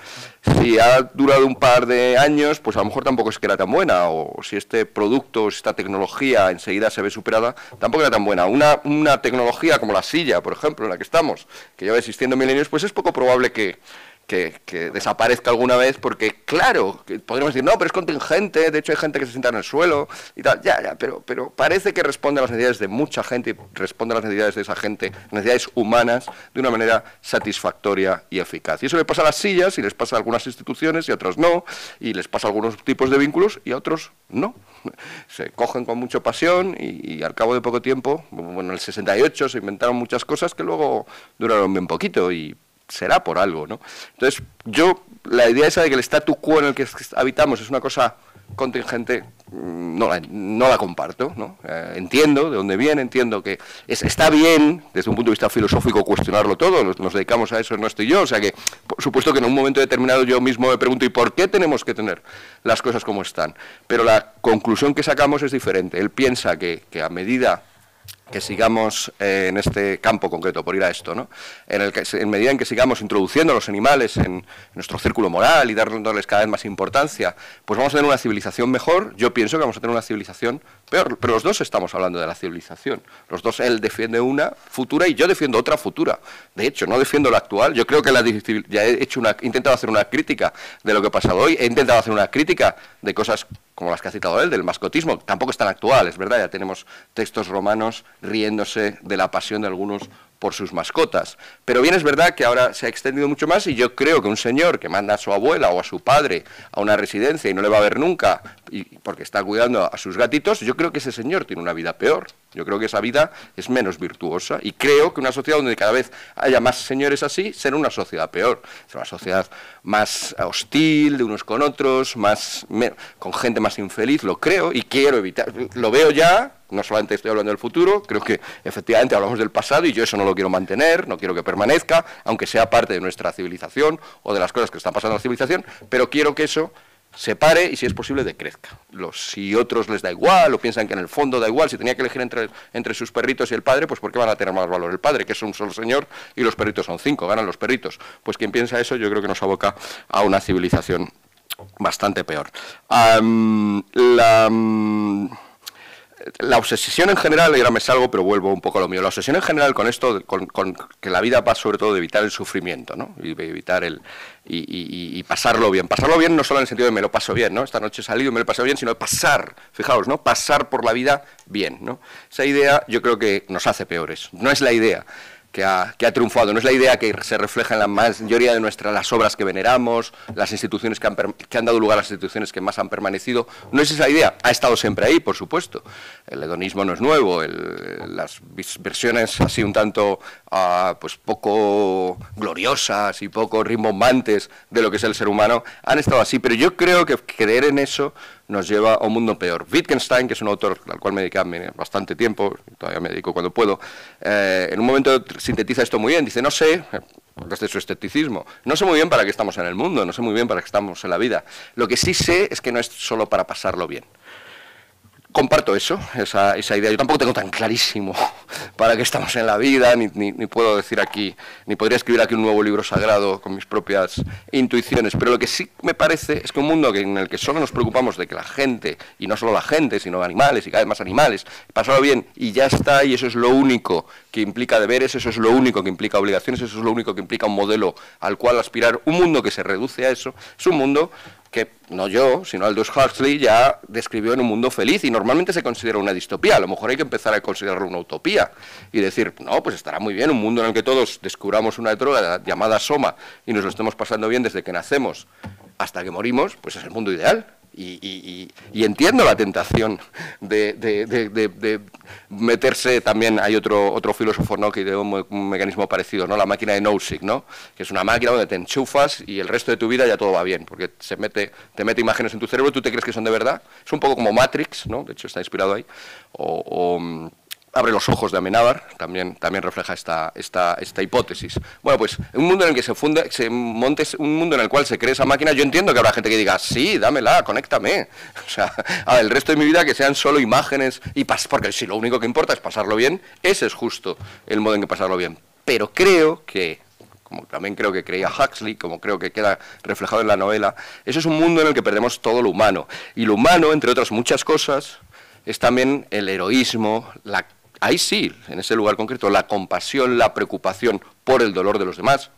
Si ha durado un par de años, pues a lo mejor tampoco es que era tan buena, o si este producto, si esta tecnología enseguida se ve superada, tampoco era tan buena. Una, una tecnología como la silla, por ejemplo, en la que estamos, que lleva existiendo milenios, pues es poco probable que, que, desaparezca alguna vez, porque claro, podríamos decir, no, pero es contingente, de hecho hay gente que se sienta en el suelo y tal, ya, ya, pero, pero parece que responde a las necesidades de mucha gente y responde a las necesidades de esa gente, necesidades humanas, de una manera satisfactoria y eficaz. Y eso le pasa a las sillas y les pasa a algunas instituciones y a otros no, y les pasa a algunos tipos de vínculos y a otros no. Se cogen con mucha pasión y, y al cabo de poco tiempo, bueno, en el 68 se inventaron muchas cosas que luego duraron bien poquito y será por algo, ¿no? Entonces, yo, la idea esa de que el statu quo en el que habitamos es una cosa contingente, mm, no la, no la comparto, ¿no? Eh, entiendo de dónde viene, entiendo que está bien, desde un punto de vista filosófico, cuestionarlo todo, nos, dedicamos a eso no estoy yo, o sea que, por supuesto que en un momento determinado yo mismo me pregunto, ¿y por qué tenemos que tener las cosas como están? Pero la conclusión que sacamos es diferente. Él piensa que, que a medida que sigamos eh, en este campo concreto, por ir a esto, ¿no? en, el que, en medida en que sigamos introduciendo a los animales en, nuestro círculo moral y dándoles cada vez más importancia, pues vamos a tener una civilización mejor. Yo pienso que vamos a tener una civilización peor, pero los dos estamos hablando de la civilización. Los dos, él defiende una futura y yo defiendo otra futura. De hecho, no defiendo la actual. Yo creo que la, ya he, hecho una, he intentado hacer una crítica de lo que ha pasado hoy, he intentado hacer una crítica de cosas como las que ha citado él, del mascotismo, tampoco es tan actual, es verdad, ya tenemos textos romanos riéndose de la pasión de algunos por sus mascotas. Pero bien es verdad que ahora se ha extendido mucho más y yo creo que un señor que manda a su abuela o a su padre a una residencia y no le va a ver nunca porque está cuidando a sus gatitos, yo creo que ese señor tiene una vida peor. Yo creo que esa vida es menos virtuosa y creo que una sociedad donde cada vez haya más señores así será una sociedad peor. Será una sociedad más hostil de unos con otros, más con gente más infeliz, lo creo y quiero evitar. Lo veo ya no solamente estoy hablando del futuro, creo que efectivamente hablamos del pasado y yo eso no lo quiero mantener, no quiero que permanezca, aunque sea parte de nuestra civilización o de las cosas que están pasando en la civilización, pero quiero que eso se pare y si es posible decrezca. Los, si otros les da igual o piensan que en el fondo da igual, si tenía que elegir entre, entre sus perritos y el padre, pues ¿por qué van a tener más valor el padre, que es un solo señor, y los perritos son cinco, ganan los perritos? Pues quien piensa eso yo creo que nos aboca a una civilización bastante peor. la... la obsesión en general, y ahora me salgo, pero vuelvo un poco a lo mío, la obsesión en general con esto, con, que la vida va sobre todo de evitar el sufrimiento, ¿no? Y evitar el... Y, pasarlo bien. Pasarlo bien no solo en el sentido de me lo paso bien, ¿no? Esta noche he salido y me lo he pasado bien, sino pasar, fijaos, ¿no? Pasar por la vida bien, ¿no? Esa idea yo creo que nos hace peores. No es la idea que ha, triunfado. No es la idea que se refleja en la mayoría de nuestras las obras que veneramos, las instituciones que han, que han, dado lugar a las instituciones que más han permanecido. No es esa idea. Ha estado siempre ahí, por supuesto. El hedonismo no es nuevo. las versiones así un tanto ah, pues poco gloriosas y poco rimbombantes de lo que es el ser humano han estado así. Pero yo creo que creer en eso nos lleva a un mundo peor. Wittgenstein, que es un autor al cual me dediqué bastante tiempo, todavía me dedico cuando puedo, eh, en un momento sintetiza esto muy bien. Dice, no sé, desde su escepticismo, no sé muy bien para qué estamos en el mundo, no sé muy bien para qué estamos en la vida. Lo que sí sé es que no es solo para pasarlo bien comparto eso, esa, esa, idea. Yo tampoco tengo tan clarísimo para qué estamos en la vida, ni, ni, puedo decir aquí, ni podría escribir aquí un nuevo libro sagrado con mis propias intuiciones, pero lo que sí me parece es que un mundo en el que solo nos preocupamos de que la gente, y no solo la gente, sino animales y cada vez más animales, pasarlo bien y ya está, y eso es lo único que implica deberes, eso es lo único que implica obligaciones, eso es lo único que implica un modelo al cual aspirar, un mundo que se reduce a eso, es un mundo que no yo, sino Aldous Huxley ya describió en un mundo feliz y normalmente se considera una distopía. A lo mejor hay que empezar a considerarlo una utopía y decir, no, pues estará muy bien un mundo en el que todos descubramos una droga llamada soma y nos lo estemos pasando bien desde que nacemos hasta que morimos, pues es el mundo ideal. Y, entiendo la tentación de, meterse también, hay otro, otro filósofo ¿no? que ideó un, mecanismo parecido, ¿no? la máquina de Nozick, ¿no? que es una máquina donde te enchufas y el resto de tu vida ya todo va bien, porque se mete, te mete imágenes en tu cerebro, tú te crees que son de verdad, es un poco como Matrix, ¿no? de hecho está inspirado ahí, o Abre los ojos de Amenábar, también, refleja esta hipótesis. Bueno, pues un mundo en el que se, funda, se monte un mundo en el cual se cree esa máquina, yo entiendo que habrá gente que diga, sí, dámela, conéctame. O sea, el resto de mi vida que sean solo imágenes y pas porque si lo único que importa es pasarlo bien, ese es justo el modo en que pasarlo bien. Pero creo que como también creo que creía Huxley, como creo que queda reflejado en la novela, eso es un mundo en el que perdemos todo lo humano. Y lo humano, entre otras muchas cosas, es también el heroísmo, la ahí sí, en ese lugar concreto, la compasión, la preocupación por el dolor de los demás,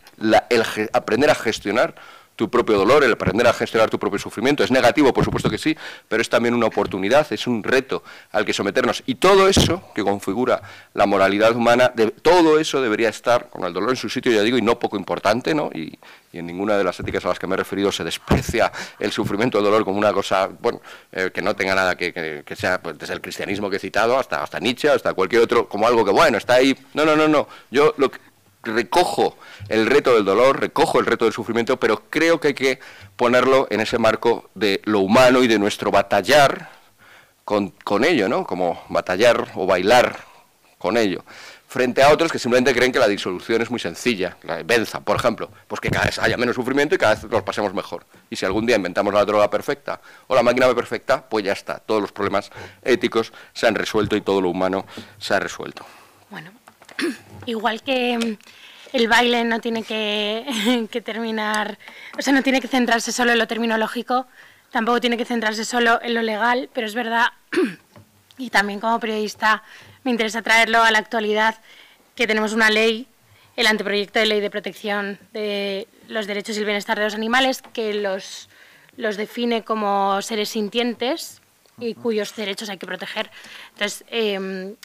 el aprender a gestionar tu propio dolor, el aprender a gestionar tu propio sufrimiento. Es negativo, por supuesto que sí, pero es también una oportunidad, es un reto al que someternos. Y todo eso que configura la moralidad humana, de, todo eso debería estar con el dolor en su sitio, ya digo, y no poco importante, ¿no? Y, en ninguna de las éticas a las que me he referido se desprecia el sufrimiento, el dolor como una cosa, bueno, eh, que no tenga nada que, que, sea, pues, desde el cristianismo que he citado hasta, hasta Nietzsche, hasta cualquier otro, como algo que, bueno, está ahí. No, no, no, no. Yo lo que recojo el reto del dolor, recojo el reto del sufrimiento, pero creo que hay que ponerlo en ese marco de lo humano y de nuestro batallar con, ello, ¿no? Como batallar o bailar con ello. Frente a otros que simplemente creen que la disolución es muy sencilla, la benza, por ejemplo, pues que cada vez haya menos sufrimiento y cada vez nos pasemos mejor. Y si algún día inventamos la droga perfecta o la máquina perfecta, pues ya está, todos los problemas éticos se han resuelto y todo lo humano se ha resuelto. Bueno, igual que mm, el baile no tiene que, terminar, o sea, no tiene que centrarse solo en lo terminológico, tampoco tiene que centrarse solo en lo legal, pero es verdad, y también como periodista me interesa traerlo a la actualidad, que tenemos una ley, el anteproyecto de ley de protección de los derechos y el bienestar de los animales, que los, los define como seres sintientes y cuyos derechos hay que proteger. Entonces, em,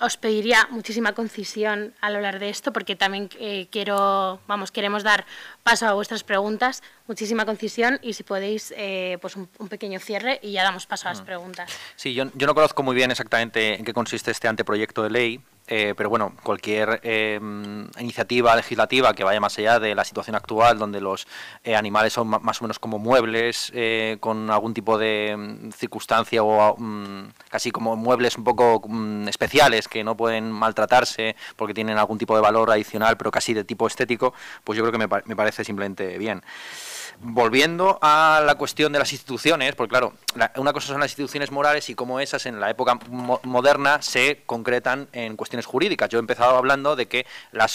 os pediría muchísima concisión al hablar de esto, porque también eh, quiero, vamos, queremos dar paso a vuestras preguntas, muchísima concisión y si podéis, eh, pues un, pequeño cierre y ya damos paso a las mm. preguntas. Sí, yo, yo no conozco muy bien exactamente en qué consiste este anteproyecto de ley. Eh, pero bueno, cualquier em, iniciativa legislativa que vaya más allá de la situación actual, donde los eh, animales son más o menos como muebles, eh, con algún tipo de mm, circunstancia o mm, casi como muebles un poco mm, especiales que no pueden maltratarse porque tienen algún tipo de valor adicional, pero casi de tipo estético, pues yo creo que me parece simplemente bien volviendo a la cuestión de las instituciones, porque claro, una cosa son las instituciones morales y cómo esas en la época moderna se concretan en cuestiones jurídicas. Yo he empezado hablando de que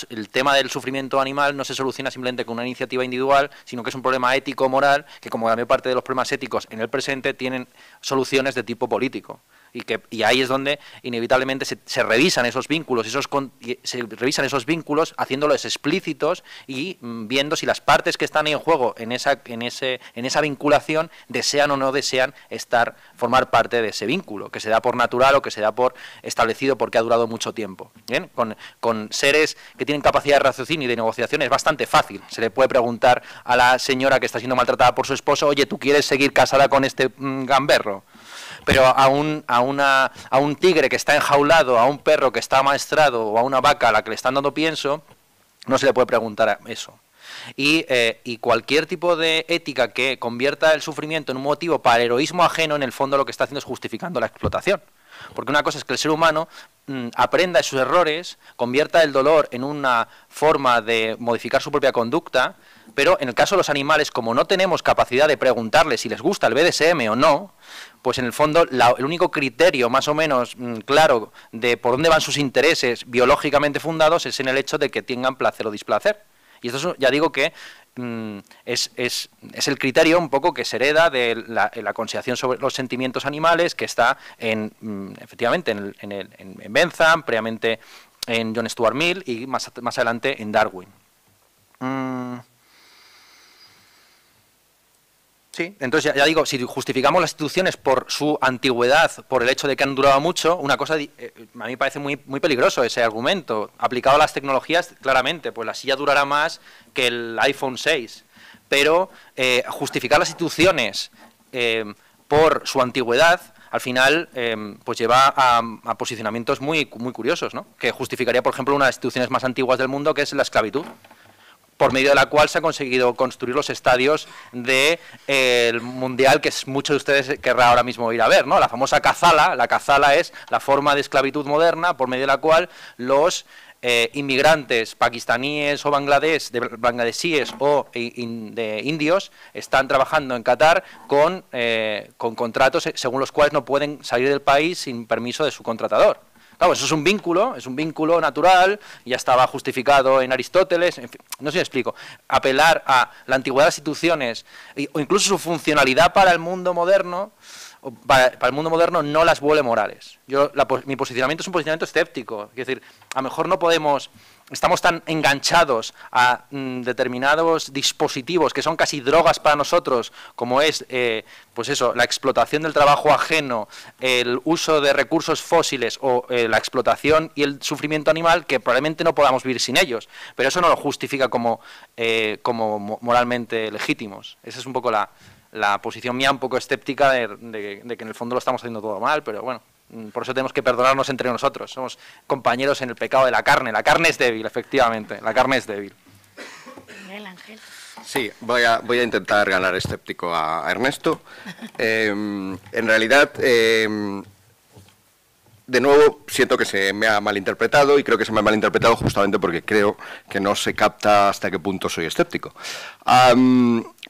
el tema del sufrimiento animal no se soluciona simplemente con una iniciativa individual, sino que es un problema ético-moral que, como la mayor parte de los problemas éticos en el presente, tienen soluciones de tipo político. Y que y ahí es donde inevitablemente se, revisan esos vínculos esos se revisan esos vínculos haciéndolos explícitos y mm, viendo si las partes que están en juego en esa en ese en esa vinculación desean o no desean estar formar parte de ese vínculo que se da por natural o que se da por establecido porque ha durado mucho tiempo bien con, con seres que tienen capacidad de raciocinio y de negociación es bastante fácil. Se le puede preguntar a la señora que está siendo maltratada por su esposo oye tú quieres seguir casada con este mm, gamberro pero a un, a, una, a un tigre que está enjaulado, a un perro que está maestrado o a una vaca a la que le están dando pienso, no se le puede preguntar eso. Y, eh, cualquier tipo de ética que convierta el sufrimiento en un motivo para el heroísmo ajeno, en el fondo lo que está haciendo es justificando la explotación. Porque una cosa es que el ser humano mm, aprenda de sus errores, convierta el dolor en una forma de modificar su propia conducta, pero en el caso de los animales, como no tenemos capacidad de preguntarles si les gusta el BDSM o no, pues en el fondo el único criterio más o menos mm, claro de por dónde van sus intereses biológicamente fundados es en el hecho de que tengan placer o displacer. Y esto ya digo que mm, es, es, es, el criterio un poco que se hereda de la, consideración sobre los sentimientos animales que está en, mm, efectivamente en, en, en Bentham, previamente en John Stuart Mill y más, más adelante en Darwin. Sí, entonces ya, digo, si justificamos las instituciones por su antigüedad, por el hecho de que han durado mucho, una cosa, eh, a mí me parece muy, peligroso ese argumento. Aplicado a las tecnologías, claramente, pues la silla durará más que el iPhone 6. Pero eh, justificar las instituciones eh, por su antigüedad, al final, pues lleva a, a, posicionamientos muy, muy curiosos, ¿no? Que justificaría, por ejemplo, una de las instituciones más antiguas del mundo, que es la esclavitud por medio de la cual se ha conseguido construir los estadios del de, Mundial que muchos de ustedes querrá ahora mismo ir a ver, ¿no? La famosa cazala, la cazala es la forma de esclavitud moderna por medio de la cual los eh, inmigrantes pakistaníes o bangladés, de bangladesíes o de indios están trabajando en Qatar con, eh, con contratos según los cuales no pueden salir del país sin permiso de su contratador. Claro, eso es un vínculo, es un vínculo natural, ya estaba justificado en Aristóteles, no sé si me explico. Apelar a la antigüedad de las instituciones o incluso su funcionalidad para el mundo moderno, para, el mundo moderno no las vuelve morales. Yo, mi posicionamiento es un posicionamiento escéptico, es decir, a lo mejor no podemos estamos tan enganchados a mm, determinados dispositivos que son casi drogas para nosotros, como es, eh, pues eso, la explotación del trabajo ajeno, el uso de recursos fósiles o eh, la explotación y el sufrimiento animal, que probablemente no podamos vivir sin ellos. Pero eso no lo justifica como, eh, como moralmente legítimos. Esa es un poco la, la posición mía, un poco escéptica de que en el fondo lo estamos haciendo todo mal, pero bueno. Mm, por eso tenemos que perdonarnos entre nosotros. Somos compañeros en el pecado de la carne. La carne es débil, efectivamente. La carne es débil. Sí, voy a, voy a intentar ganar escéptico a, Ernesto. Em, en realidad, em, de nuevo, siento que se me ha malinterpretado y creo que se me ha malinterpretado justamente porque creo que no se capta hasta qué punto soy escéptico.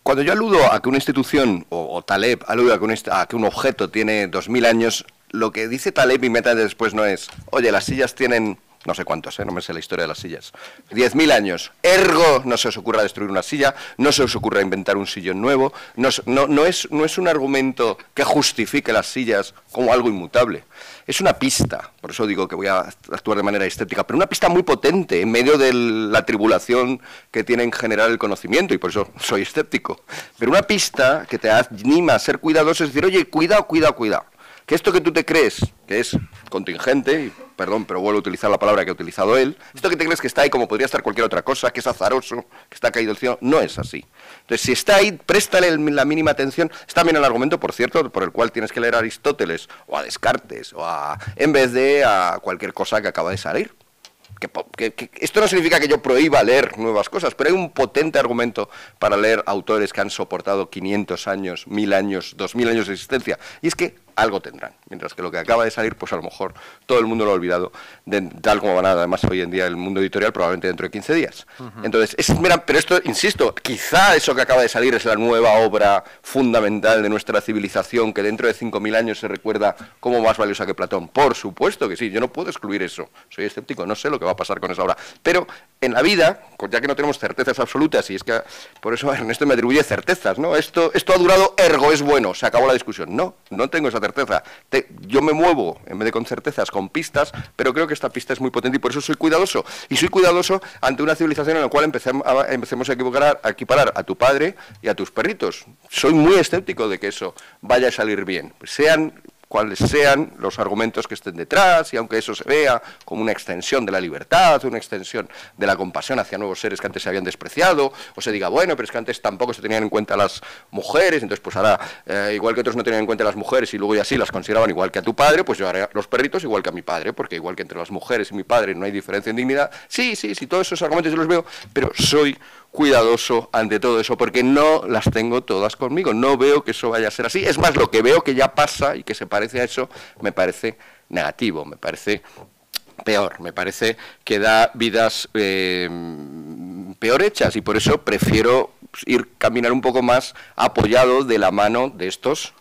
cuando yo aludo a que una institución, o, Taleb alude a que, un, a que un objeto tiene 2.000 años, lo que dice Taleb y meta después no es, oye, las sillas tienen no sé cuántos, ¿eh? no me sé la historia de las sillas. 10.000 años. Ergo, no se os ocurra destruir una silla, no se os ocurra inventar un sillón nuevo. No, no, es, no es un argumento que justifique las sillas como algo inmutable. Es una pista, por eso digo que voy a actuar de manera estética, pero una pista muy potente en medio de la tribulación que tiene en general el conocimiento, y por eso soy escéptico. Pero una pista que te anima a ser cuidadoso, es decir, oye, cuidado, cuidado, cuidado que esto que tú te crees, que es contingente, perdón, pero vuelvo a utilizar la palabra que ha utilizado él, esto que te crees que está ahí como podría estar cualquier otra cosa, que es azaroso, que está caído del cielo, no es así. Entonces, si está ahí, préstale la mínima atención. Está bien el argumento, por cierto, por el cual tienes que leer a Aristóteles, o a Descartes, o a, en vez de a cualquier cosa que acaba de salir. Que, esto no significa que yo prohíba leer nuevas cosas, pero hay un potente argumento para leer autores que han soportado 500 años, 1000 años, 2000 años de existencia. Y es que algo tendrán. Mientras que lo que acaba de salir, pues a lo mejor todo el mundo lo ha olvidado, de, tal como van además hoy en día el mundo editorial, probablemente dentro de 15 días. Entonces, es, mira, pero esto, insisto, quizá eso que acaba de salir es la nueva obra fundamental de nuestra civilización, que dentro de 5.000 años se recuerda como más valiosa que Platón. Por supuesto que sí, yo no puedo excluir eso. Soy escéptico, no sé lo que va a pasar con esa obra. Pero en la vida, ya que no tenemos certezas absolutas, y es que por eso Ernesto me atribuye certezas, ¿no? Esto, esto ha durado, ergo es bueno, se acabó la discusión. No, no tengo esa certeza. yo me muevo, en vez de con certezas, con pistas, pero creo que esta pista es muy potente y por eso soy cuidadoso. Y soy cuidadoso ante una civilización en la cual empecemos a, empecemos a, equivocar, a equiparar a tu padre y a tus perritos. Soy muy escéptico de que eso vaya a salir bien. Sean cuáles sean los argumentos que estén detrás, y aunque eso se vea como una extensión de la libertad, una extensión de la compasión hacia nuevos seres que antes se habían despreciado, o se diga, bueno, pero es que antes tampoco se tenían en cuenta las mujeres, entonces pues ahora, eh, igual que otros no tenían en cuenta las mujeres y luego y así las consideraban igual que a tu padre, pues yo haré los perritos igual que a mi padre, porque igual que entre las mujeres y mi padre no hay diferencia en dignidad. Sí, sí, sí, todos esos argumentos yo los veo, pero soy cuidadoso ante todo eso, porque no las tengo todas conmigo, no veo que eso vaya a ser así. Es más, lo que veo que ya pasa y que se parece a eso, me parece negativo, me parece peor, me parece que da vidas eh, peor hechas y por eso prefiero ir caminar un poco más apoyado de la mano de estos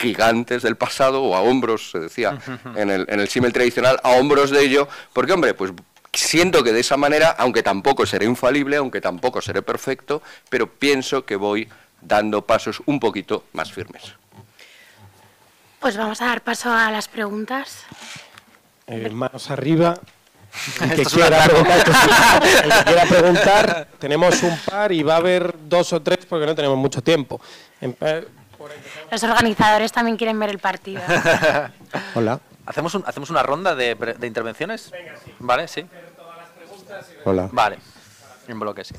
gigantes del pasado o a hombros, se decía en el, en el símil tradicional, a hombros de ello, porque hombre, pues siento que de esa manera, aunque tampoco seré infalible, aunque tampoco seré perfecto, pero pienso que voy dando pasos un poquito más firmes. Pues vamos a dar paso a las preguntas. Eh, manos arriba. El que, quiera preguntar, el que quiera preguntar, tenemos un par y va a haber dos o tres porque no tenemos mucho tiempo. Los organizadores también quieren ver el partido. Hola. ¿Hacemos, ¿Hacemos una ronda de, de intervenciones? Vale, sí. Hola. Vale, en bloque, sí.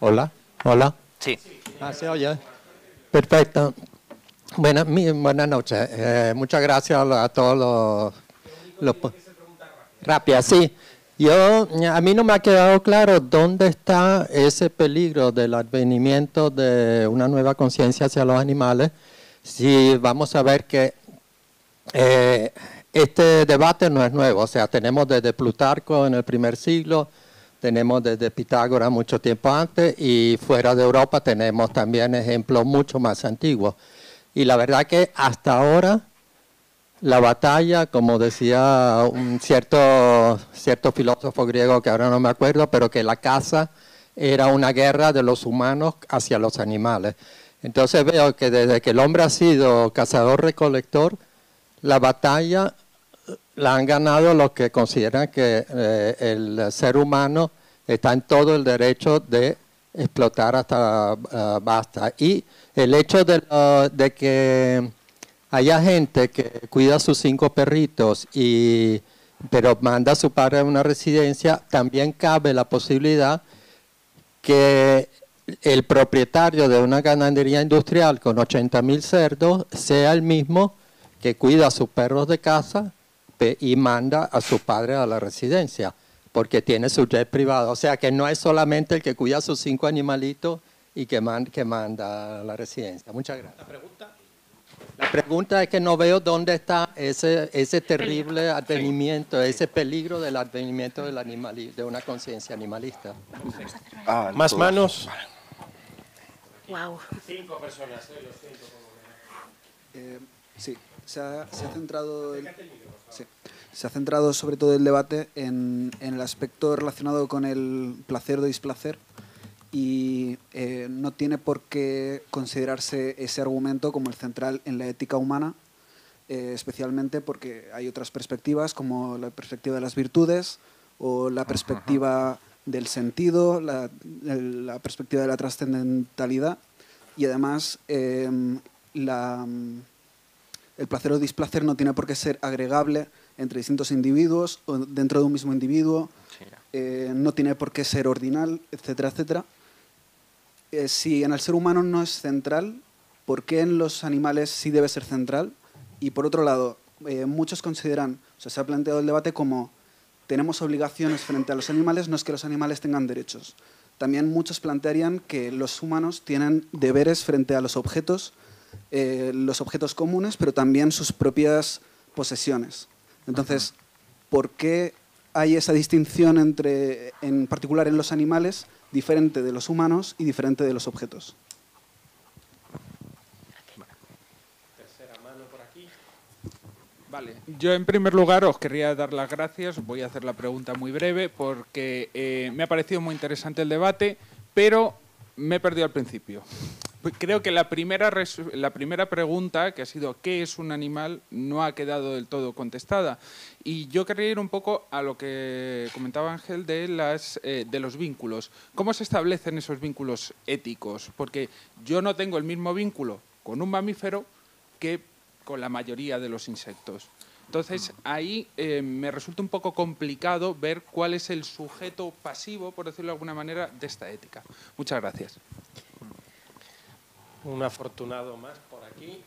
Hola, hola. Sí. Ah, se oye. Perfecto. Buenas, buenas noches. Eh, muchas gracias a todos los, los sí. Yo, a mí no me ha quedado claro dónde está ese peligro del advenimiento de una nueva conciencia hacia los animales. Si vamos a ver que eh, este debate no es nuevo, o sea, tenemos desde Plutarco en el primer siglo, tenemos desde Pitágoras mucho tiempo antes y fuera de Europa tenemos también ejemplos mucho más antiguos. Y la verdad que hasta ahora la batalla, como decía un cierto, cierto filósofo griego que ahora no me acuerdo, pero que la caza era una guerra de los humanos hacia los animales. Entonces veo que desde que el hombre ha sido cazador-recolector, la batalla la han ganado los que consideran que eh, el ser humano está en todo el derecho de explotar hasta eh, basta. Y el hecho de, que haya gente que cuida a sus cinco perritos y pero manda a su padre a una residencia, también cabe la posibilidad que el propietario de una ganadería industrial con 80.000 cerdos sea el mismo que cuida a sus perros de casa y manda a su padre a la residencia, porque tiene su jet privado. O sea que no es solamente el que cuida a sus cinco animalitos y que, que manda a la residencia. Muchas gracias. ¿La pregunta? La pregunta es que no veo dónde está ese, ese terrible advenimiento, ese peligro del advenimiento del de una conciencia animalista. Ah, Más manos. Wow. Cinco personas, ¿eh? los cinco eh, sí, se ha, se ha centrado... El... Se ha centrado sobre todo el debate en, el aspecto relacionado con el placer o displacer y eh, no tiene por qué considerarse ese argumento como el central en la ética humana, eh, especialmente porque hay otras perspectivas como la perspectiva de las virtudes o la perspectiva del sentido, la, perspectiva de la trascendentalidad y además em, el placer o displacer no tiene por qué ser agregable entre distintos individuos o dentro de un mismo individuo, eh, no tiene por qué ser ordinal, etcétera, etcétera. Eh, si en el ser humano no es central, ¿por qué en los animales sí debe ser central? Y por otro lado, eh, muchos consideran, o sea, se ha planteado el debate como tenemos obligaciones frente a los animales, no es que los animales tengan derechos. También muchos plantearían que los humanos tienen deberes frente a los objetos, los objetos comunes, pero también sus propias posesiones. Entonces, ¿por qué hay esa distinción entre, en particular en los animales, diferente de los humanos y diferente de los objetos? Vale, yo en primer lugar os querría dar las gracias, voy a hacer la pregunta muy breve porque eh, me ha parecido muy interesante el debate, pero me he perdido al principio. Pues creo que la primera, la primera pregunta, que ha sido ¿qué es un animal?, no ha quedado del todo contestada. Y yo querría ir un poco a lo que comentaba Ángel de, las, eh, de los vínculos. ¿Cómo se establecen esos vínculos éticos? Porque yo no tengo el mismo vínculo con un mamífero que con la mayoría de los insectos. Entonces, ahí eh, me resulta un poco complicado ver cuál es el sujeto pasivo, por decirlo de alguna manera, de esta ética. Muchas gracias. Un afortunado más por aquí.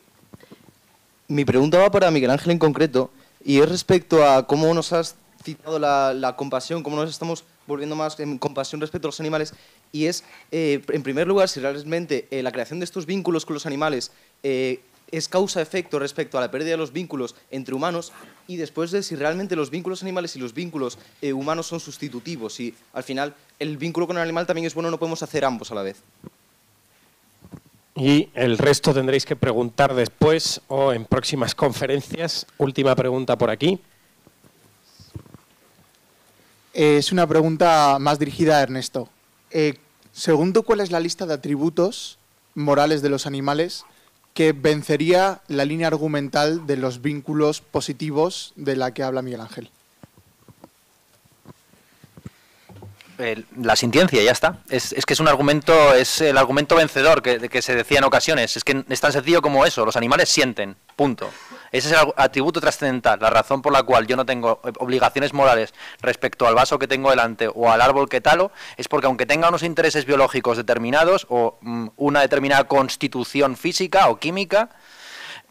Mi pregunta va para Miguel Ángel en concreto y es respecto a cómo nos has citado la, compasión, cómo nos estamos volviendo más en compasión respecto a los animales. Y es, eh, en primer lugar, si realmente eh, la creación de estos vínculos con los animales es causa-efecto respecto a la pérdida de los vínculos entre humanos y después de si realmente los vínculos animales y los vínculos eh, humanos son sustitutivos. Y al final el vínculo con el animal también es bueno, no podemos hacer ambos a la vez. Y el resto tendréis que preguntar después o en próximas conferencias. Última pregunta por aquí. Es una pregunta más dirigida a Ernesto. Eh, según tú, ¿cuál es la lista de atributos morales de los animales que vencería la línea argumental de los vínculos positivos de la que habla Miguel Ángel. La sintiencia, ya está. Es, que es un argumento, es el argumento vencedor que, que se decía en ocasiones. Es que es tan sencillo como eso. Los animales sienten, punto. Ese es el atributo trascendental, la razón por la cual yo no tengo obligaciones morales respecto al vaso que tengo delante o al árbol que talo, es porque aunque tenga unos intereses biológicos determinados o mm, una determinada constitución física o química,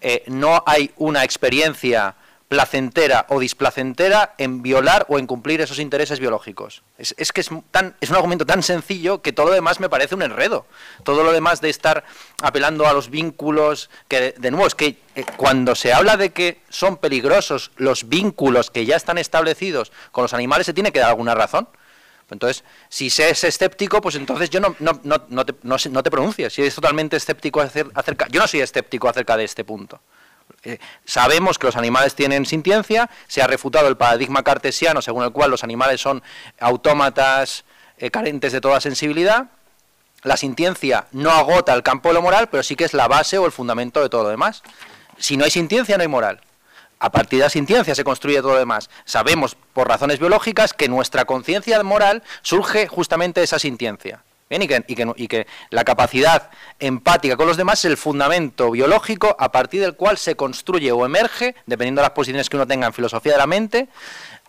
eh, no hay una experiencia placentera o displacentera en violar o en cumplir esos intereses biológicos. Es, que es, tan, es un argumento tan sencillo que todo lo demás me parece un enredo. Todo lo demás de estar apelando a los vínculos, que de nuevo es que eh, cuando se habla de que son peligrosos los vínculos que ya están establecidos con los animales, se tiene que dar alguna razón. Entonces, si se es escéptico, pues entonces yo no, no, no, no te, no, te. Si eres totalmente escéptico acerca... Yo no soy escéptico acerca de este punto. Eh, sabemos que los animales tienen sintiencia, se ha refutado el paradigma cartesiano según el cual los animales son autómatas eh, carentes de toda sensibilidad. La sintiencia no agota el campo de lo moral, pero sí que es la base o el fundamento de todo lo demás. Si no hay sintiencia, no hay moral. A partir de la sintiencia se construye todo lo demás. Sabemos, por razones biológicas, que nuestra conciencia moral surge justamente de esa sintiencia. Y, que, la capacidad empática con los demás es el fundamento biológico a partir del cual se construye o emerge, dependiendo de las posiciones que uno tenga en filosofía de la mente,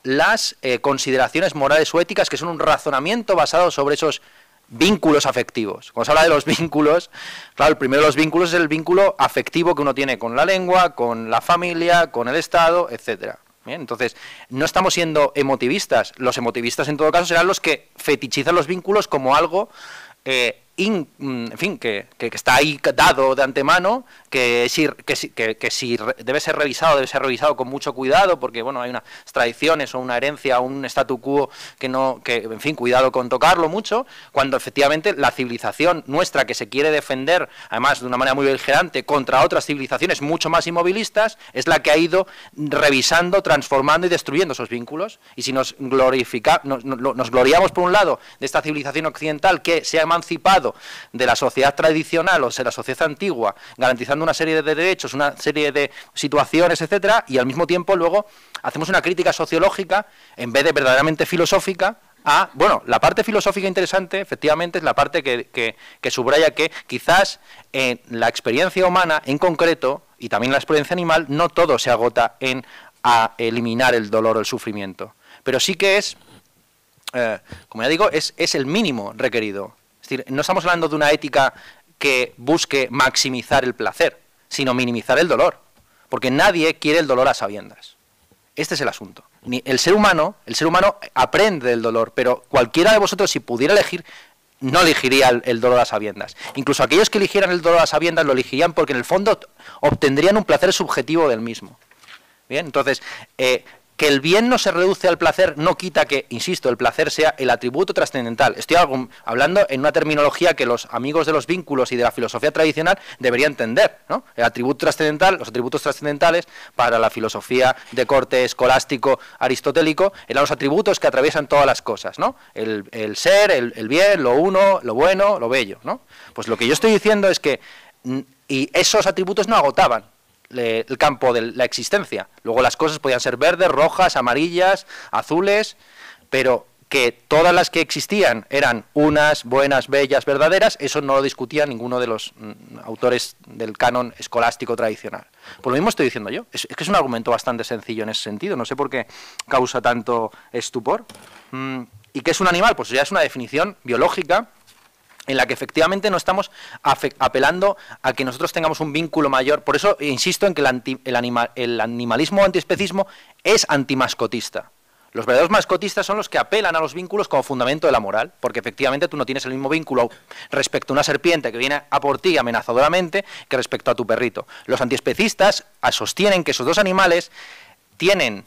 las eh, consideraciones morales o éticas, que son un razonamiento basado sobre esos vínculos afectivos. Cuando se habla de los vínculos, claro, el primero de los vínculos es el vínculo afectivo que uno tiene con la lengua, con la familia, con el Estado, etcétera entonces, no estamos siendo emotivistas. Los emotivistas, en todo caso, serán los que fetichizan los vínculos como algo eh, Mm, en fin, que, está ahí dado de antemano, que si, que, que, si debe ser revisado, debe ser revisado con mucho cuidado, porque bueno, hay unas tradiciones o una herencia o un statu quo que no, que, en fin, cuidado con tocarlo mucho, cuando efectivamente la civilización nuestra que se quiere defender, además de una manera muy beligerante, contra otras civilizaciones mucho más inmovilistas, es la que ha ido revisando, transformando y destruyendo esos vínculos. Y si nos glorifica, nos gloriamos por un lado de esta civilización occidental que se ha emancipado de la sociedad tradicional o de la sociedad antigua, garantizando una serie de derechos, una serie de situaciones, etcétera, y al mismo tiempo luego hacemos una crítica sociológica en vez de verdaderamente filosófica a, bueno, la parte filosófica interesante, efectivamente, es la parte que, subraya que quizás en la experiencia humana en concreto, y también la experiencia animal, no todo se agota en a eliminar el dolor o el sufrimiento. Pero sí que es, eh, como ya digo, es, es el mínimo requerido no estamos hablando de una ética que busque maximizar el placer, sino minimizar el dolor, porque nadie quiere el dolor a sabiendas. Este es el asunto. el ser humano, el ser humano aprende del dolor, pero cualquiera de vosotros si pudiera elegir no elegiría el, dolor a sabiendas. Incluso aquellos que eligieran el dolor a sabiendas lo elegirían porque en el fondo obtendrían un placer subjetivo del mismo. Bien, entonces, eh, que el bien no se reduce al placer no quita que, insisto, el placer sea el atributo trascendental. Estoy hablando en una terminología que los amigos de los vínculos y de la filosofía tradicional deberían entender. ¿no? El atributo trascendental, los atributos trascendentales para la filosofía de corte escolástico aristotélico eran los atributos que atraviesan todas las cosas. ¿no? El, ser, el, el, bien, lo uno, lo bueno, lo bello. ¿no? Pues lo que yo estoy diciendo es que mm, y esos atributos no agotaban el campo de la existencia. Luego las cosas podían ser verdes, rojas, amarillas, azules, pero que todas las que existían eran unas, buenas, bellas, verdaderas, eso no lo discutía ninguno de los mm, autores del canon escolástico tradicional. Por lo mismo estoy diciendo yo. Es, que es un argumento bastante sencillo en ese sentido. No sé por qué causa tanto estupor. Mm, ¿Y qué es un animal? Pues ya es una definición biológica en la que efectivamente no estamos apelando a que nosotros tengamos un vínculo mayor. Por eso insisto en que el, animalismo o antiespecismo es antimascotista. Los verdaderos mascotistas son los que apelan a los vínculos como fundamento de la moral, porque efectivamente tú no tienes el mismo vínculo respecto a una serpiente que viene a por ti amenazadoramente que respecto a tu perrito. Los antiespecistas sostienen que esos dos animales tienen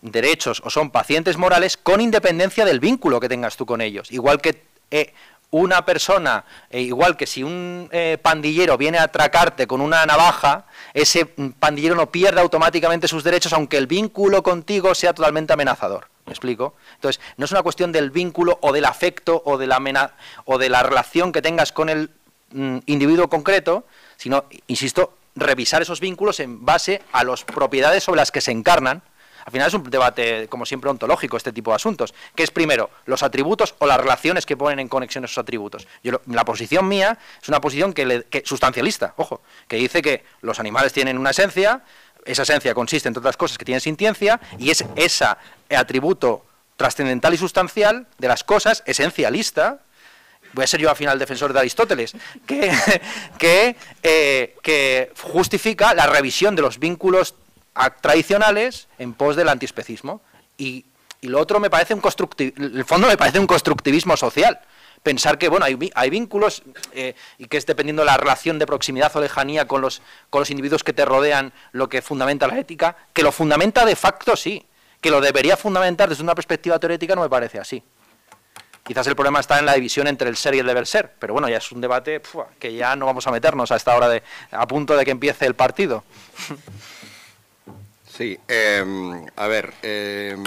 derechos o son pacientes morales con independencia del vínculo que tengas tú con ellos. Igual que eh, una persona, eh, igual que si un eh, pandillero viene a atracarte con una navaja, ese pandillero no pierde automáticamente sus derechos aunque el vínculo contigo sea totalmente amenazador. ¿Me explico? Entonces, no es una cuestión del vínculo o del afecto o de la, o de la relación que tengas con el mm, individuo concreto, sino, insisto, revisar esos vínculos en base a las propiedades sobre las que se encarnan al final es un debate, como siempre, ontológico este tipo de asuntos. ¿Qué es primero? ¿Los atributos o las relaciones que ponen en conexión esos atributos? La posición mía es una posición que, sustancialista, ojo, que dice que los animales tienen una esencia, esa esencia consiste, entre otras cosas, que tienen sintiencia, y es ese atributo trascendental y sustancial de las cosas, esencialista, voy a ser yo al final defensor de Aristóteles, que, que, eh, que justifica la revisión de los vínculos tradicionales en pos del antiespecismo. Y, y lo otro me parece un el fondo me parece un constructivismo social. Pensar que bueno hay, hay vínculos eh, y que es dependiendo de la relación de proximidad o lejanía con los, con los individuos que te rodean lo que fundamenta la ética, que lo fundamenta de facto sí, que lo debería fundamentar desde una perspectiva teórica no me parece así. Quizás el problema está en la división entre el ser y el deber ser, pero bueno, ya es un debate que ya no vamos a meternos a esta hora de, a punto de que empiece el partido. Sí, em, a ver, es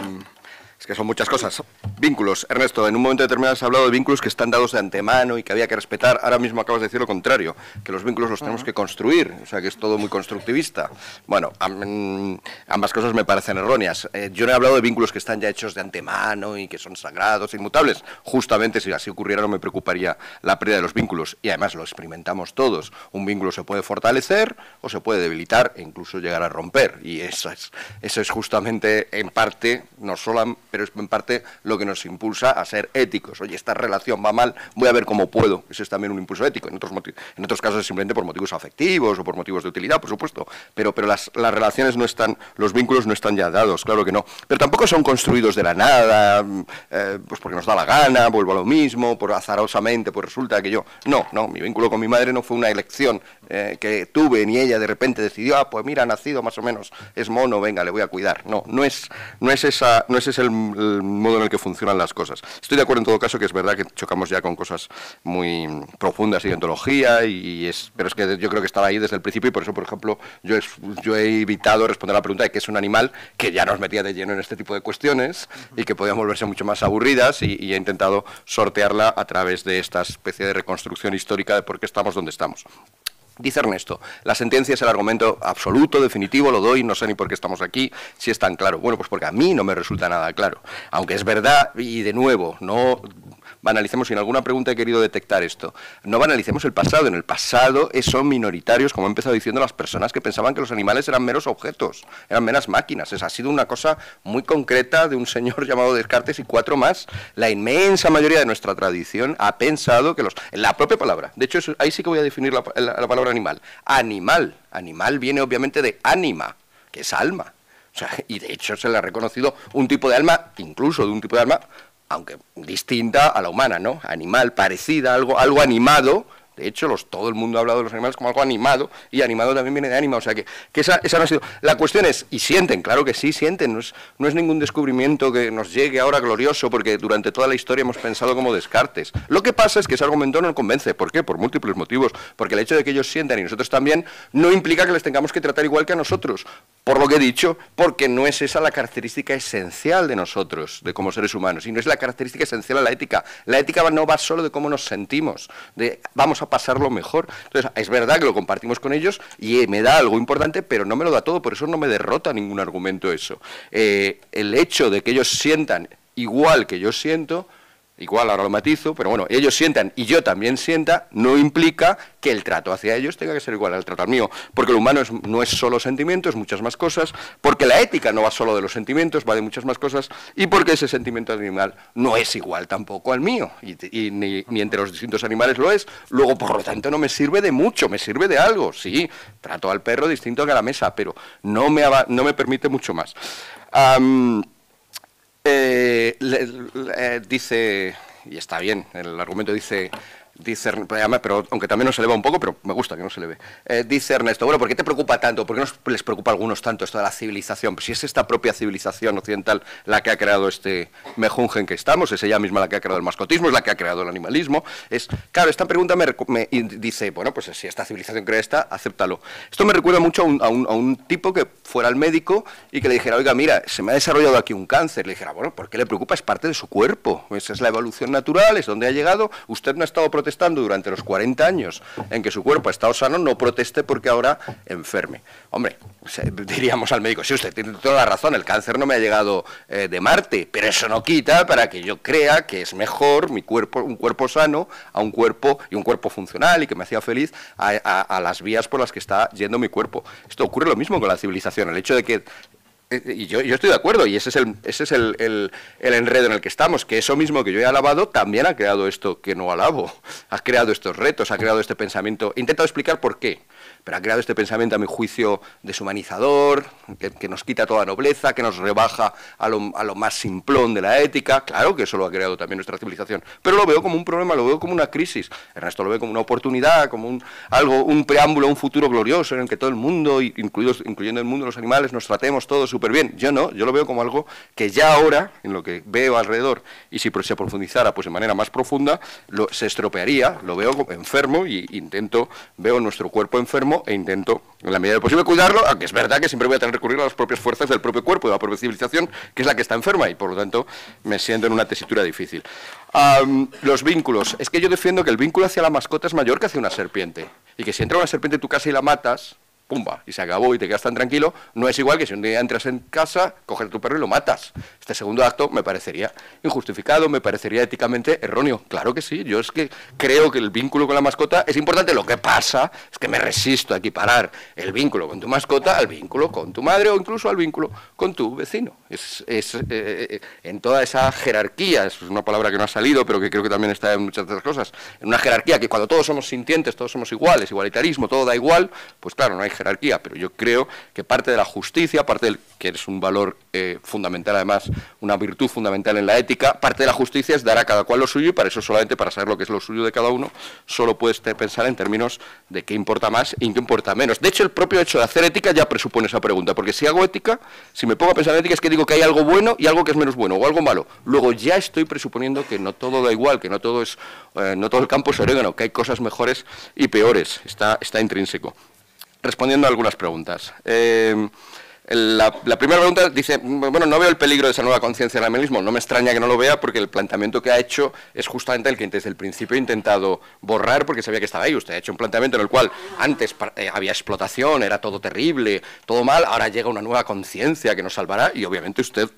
que son muchas cosas. Vínculos. Ernesto, en un momento determinado has hablado de vínculos que están dados de antemano y que había que respetar. Ahora mismo acabas de decir lo contrario, que los vínculos los tenemos que construir, o sea que es todo muy constructivista. Bueno, ambas cosas me parecen erróneas. Eh, yo no he hablado de vínculos que están ya hechos de antemano y que son sagrados, inmutables. Justamente si así ocurriera no me preocuparía la pérdida de los vínculos. Y además lo experimentamos todos. Un vínculo se puede fortalecer o se puede debilitar e incluso llegar a romper. Y eso es, eso es justamente en parte, no solo pero es en parte lo que nos impulsa a ser éticos. Oye, esta relación va mal, voy a ver cómo puedo. Eso es también un impulso ético. En otros, en otros casos es simplemente por motivos afectivos o por motivos de utilidad, por supuesto. Pero, pero las, las relaciones no están, los vínculos no están ya dados, claro que no. Pero tampoco son construidos de la nada, eh, pues porque nos da la gana, vuelvo a lo mismo, por azarosamente, pues resulta que yo... No, no, mi vínculo con mi madre no fue una elección eh, que tuve, ni ella de repente decidió, ah, pues mira, ha nacido más o menos, es mono, venga, le voy a cuidar. No, no es, no es, esa, no es ese el el modo en el que funcionan las cosas. Estoy de acuerdo en todo caso que es verdad que chocamos ya con cosas muy profundas y ontología, y es, pero es que yo creo que estaba ahí desde el principio y por eso, por ejemplo, yo he, yo he evitado responder la pregunta de qué es un animal que ya nos metía de lleno en este tipo de cuestiones y que podían volverse mucho más aburridas y he intentado sortearla a través de esta especie de reconstrucción histórica de por qué estamos donde estamos. Dice Ernesto, la sentencia es el argumento absoluto, definitivo, lo doy, no sé ni por qué estamos aquí, si es tan claro. Bueno, pues porque a mí no me resulta nada claro. Aunque es verdad, y de nuevo, no banalicemos, y en alguna pregunta he querido detectar esto, no banalicemos el pasado. En el pasado son minoritarios, como he empezado diciendo, las personas que pensaban que los animales eran meros objetos, eran meras máquinas. Esa ha sido una cosa muy concreta de un señor llamado Descartes y cuatro más. La inmensa mayoría de nuestra tradición ha pensado que los... La propia palabra, de hecho, ahí sí que voy a definir la, la palabra animal. Animal. Animal viene obviamente de ánima, que es alma. Y de hecho se le ha reconocido un tipo de alma, incluso de un tipo de alma aunque distinta a la humana, ¿no? Animal, parecida, algo, algo animado, De hecho, los, todo el mundo ha hablado de los animales como algo animado, y animado también viene de ánima, o sea que, que esa, esa no ha sido... La cuestión es, y sienten, claro que sí, sienten, no es, no es ningún descubrimiento que nos llegue ahora glorioso, porque durante toda la historia hemos pensado como descartes. Lo que pasa es que ese argumento no convence. ¿Por qué? Por múltiples motivos. Porque el hecho de que ellos sientan y nosotros también no implica que les tengamos que tratar igual que a nosotros. Por lo que he dicho, porque no es esa la característica esencial de nosotros, de como seres humanos, y no es la característica esencial de la ética. La ética no va solo de cómo nos sentimos, de vamos a pasarlo mejor. Entonces, es verdad que lo compartimos con ellos y me da algo importante, pero no me lo da todo, por eso no me derrota ningún argumento eso. Eh, el hecho de que ellos sientan igual que yo siento, igual ahora lo matizo, pero bueno, ellos sientan y yo también sienta, no implica que el trato hacia ellos tenga que ser igual al trato al mío, porque lo humano no es solo sentimientos, muchas más cosas, porque la ética no va solo de los sentimientos, va de muchas más cosas, y porque ese sentimiento animal no es igual tampoco al mío, y, ni, entre los distintos animales lo es, luego por lo tanto no me sirve de mucho, me sirve de algo, sí, trato al perro distinto que a la mesa, pero no me, no me permite mucho más. Eh, eh, dice, y está bien, el argumento dice, Dice, pero aunque también nos eleva un poco, pero me gusta que no se eleve. Eh, dice Ernesto, bueno, ¿por qué te preocupa tanto? ¿Por qué no les preocupa a algunos tanto esto de la civilización? Pues si es esta propia civilización occidental la que ha creado este mejunje en que estamos, es ella misma la que ha creado el mascotismo, es la que ha creado el animalismo. Es, claro, esta pregunta me, dice, bueno, pues si esta civilización crea esta, acéptalo. Esto me recuerda mucho a un, a, un, tipo que fuera al médico y que le dijera, oiga, mira, se me ha desarrollado aquí un cáncer. Le dijera, bueno, ¿por qué le preocupa? Es parte de su cuerpo. Esa es la evolución natural, es donde ha llegado. Usted no ha estado protegido protestando durante los 40 años en que su cuerpo ha estado sano, no proteste porque ahora enferme. Hombre, diríamos al médico, sí, usted tiene toda la razón, el cáncer no me ha llegado eh, de Marte, pero eso no quita para que yo crea que es mejor mi cuerpo, un cuerpo sano a un cuerpo y un cuerpo funcional y que me hacía feliz a, las vías por las que está yendo mi cuerpo. Esto ocurre lo mismo con la civilización, el hecho de que y yo, estoy de acuerdo, y ese es, el, ese es el, el, enredo en el que estamos, que eso mismo que yo he alabado también ha creado esto que no alabo, ha creado estos retos, ha creado este pensamiento. He intentado explicar por qué pero ha creado este pensamiento, a mi juicio, deshumanizador, que, nos quita toda nobleza, que nos rebaja a lo, a lo, más simplón de la ética. Claro que eso lo ha creado también nuestra civilización, pero lo veo como un problema, lo veo como una crisis. Ernesto lo ve como una oportunidad, como un, algo, un preámbulo un futuro glorioso en el que todo el mundo, incluidos, incluyendo el mundo de los animales, nos tratemos todos súper bien. Yo no, yo lo veo como algo que ya ahora, en lo que veo alrededor, y si se profundizara pues de manera más profunda, se estropearía, lo veo enfermo y intento, veo nuestro cuerpo enfermo e intento, en la medida de posible, cuidarlo, aunque es verdad que siempre voy a tener que recurrir a las propias fuerzas del propio cuerpo, de la propia civilización, que es la que está enferma, y por lo tanto me siento en una tesitura difícil. los vínculos. Es que yo defiendo que el vínculo hacia la mascota es mayor que hacia una serpiente. Y que si entra una serpiente en tu casa y la matas, pumba, y se acabó y te quedas tan tranquilo, no es igual que si un día entras en casa, coges a tu perro y lo matas. Este segundo acto me parecería injustificado, me parecería éticamente erróneo. Claro que sí, yo es que creo que el vínculo con la mascota es importante. Lo que pasa es que me resisto a equiparar el vínculo con tu mascota al vínculo con tu madre o incluso al vínculo con tu vecino. Es, es eh, eh, en toda esa jerarquía, es una palabra que no ha salido, pero que creo que también está en muchas otras cosas, en una jerarquía que cuando todos somos sintientes, todos somos iguales, igualitarismo, todo da igual, pues claro, no hay jerarquía, pero yo creo que parte de la justicia, parte del que es un valor eh, fundamental además, una virtud fundamental en la ética, parte de la justicia es dar a cada cual lo suyo y para eso solamente, para saber lo que es lo suyo de cada uno, solo puedes pensar en términos de qué importa más y qué importa menos. De hecho, el propio hecho de hacer ética ya presupone esa pregunta, porque si hago ética, si me pongo a pensar en ética es que digo que hay algo bueno y algo que es menos bueno o algo malo. Luego ya estoy presuponiendo que no todo da igual, que no todo es, eh, no todo el campo es orégano, que hay cosas mejores y peores. Está, está intrínseco respondiendo a algunas preguntas. Eh, la, primera pregunta dice, bueno, no veo el peligro de esa nueva conciencia del animalismo. No me extraña que no lo vea porque el planteamiento que ha hecho es justamente el que desde el principio he intentado borrar porque sabía que estaba ahí. Usted ha hecho un planteamiento en el cual antes eh, había explotación, era todo terrible, todo mal, ahora llega una nueva conciencia que nos salvará y obviamente usted,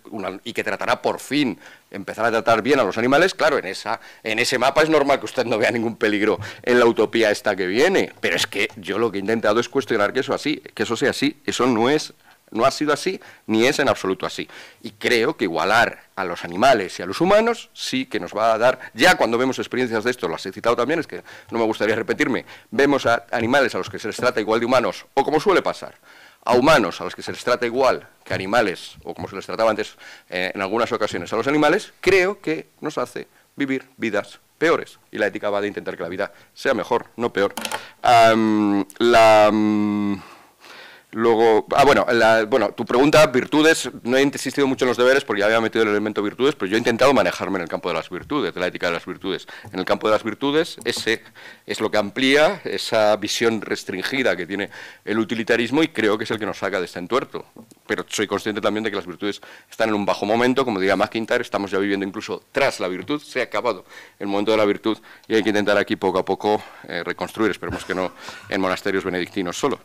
y que tratará por fin empezar a tratar bien a los animales, claro, en, esa, en ese mapa es normal que usted no vea ningún peligro en la utopía esta que viene, pero es que yo lo que he intentado es cuestionar que eso así, que eso sea así, eso no es no ha sido así, ni es en absoluto así. Y creo que igualar a los animales y a los humanos sí que nos va a dar, ya cuando vemos experiencias de esto, las he citado también, es que no me gustaría repetirme, vemos a animales a los que se les trata igual de humanos, o como suele pasar, a humanos a los que se les trata igual animales, o como se les trataba antes eh, en algunas ocasiones a los animales, creo que nos hace vivir vidas peores. Y la ética va de intentar que la vida sea mejor, no peor. La... mm, Luego, ah, bueno, bueno, tu pregunta, virtudes, no he insistido mucho en los deberes porque ya había metido el elemento virtudes, pero yo he intentado manejarme en el campo de las virtudes, de la ética de las virtudes. En el campo de las virtudes, ese es lo que amplía esa visión restringida que tiene el utilitarismo y creo que es el que nos saca de este entuerto. Pero soy consciente también de que las virtudes están en un bajo momento, como diría McIntyre, estamos ya viviendo incluso tras la virtud, se ha acabado el momento de la virtud y hay que intentar aquí poco a poco eh, reconstruir, esperemos que no en monasterios benedictinos solo.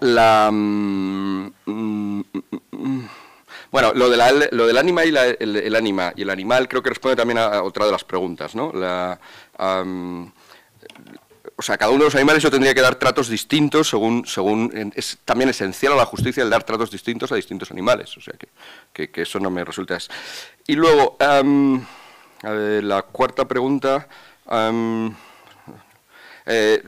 La mm, mm, mm, bueno lo de lo del ánima y el, el y el animal creo que responde también a, otra de las preguntas no la o sea, cada uno de los animales yo tendría que dar tratos distintos según, según es también esencial a la justicia el dar tratos distintos a distintos animales. O sea, que, que- eso no me resulta. es- Y luego, ver, la cuarta pregunta. eh,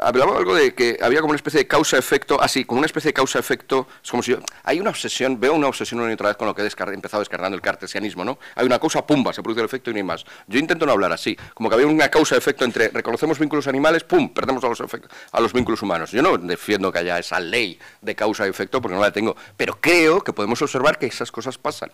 hablaba algo de que había como una especie de causa-efecto, así, como una especie de causa-efecto, es como si yo, hay una obsesión, veo una obsesión una y otra vez con lo que he empezado descargando el cartesianismo, ¿no? Hay una causa, pumba, se produce el efecto y no hay más. Yo intento no hablar así, como que había una causa-efecto entre reconocemos vínculos animales, pum, perdemos a los, a los vínculos humanos. Yo no defiendo que haya esa ley de causa y efecto porque no la tengo, pero creo que podemos observar que esas cosas pasan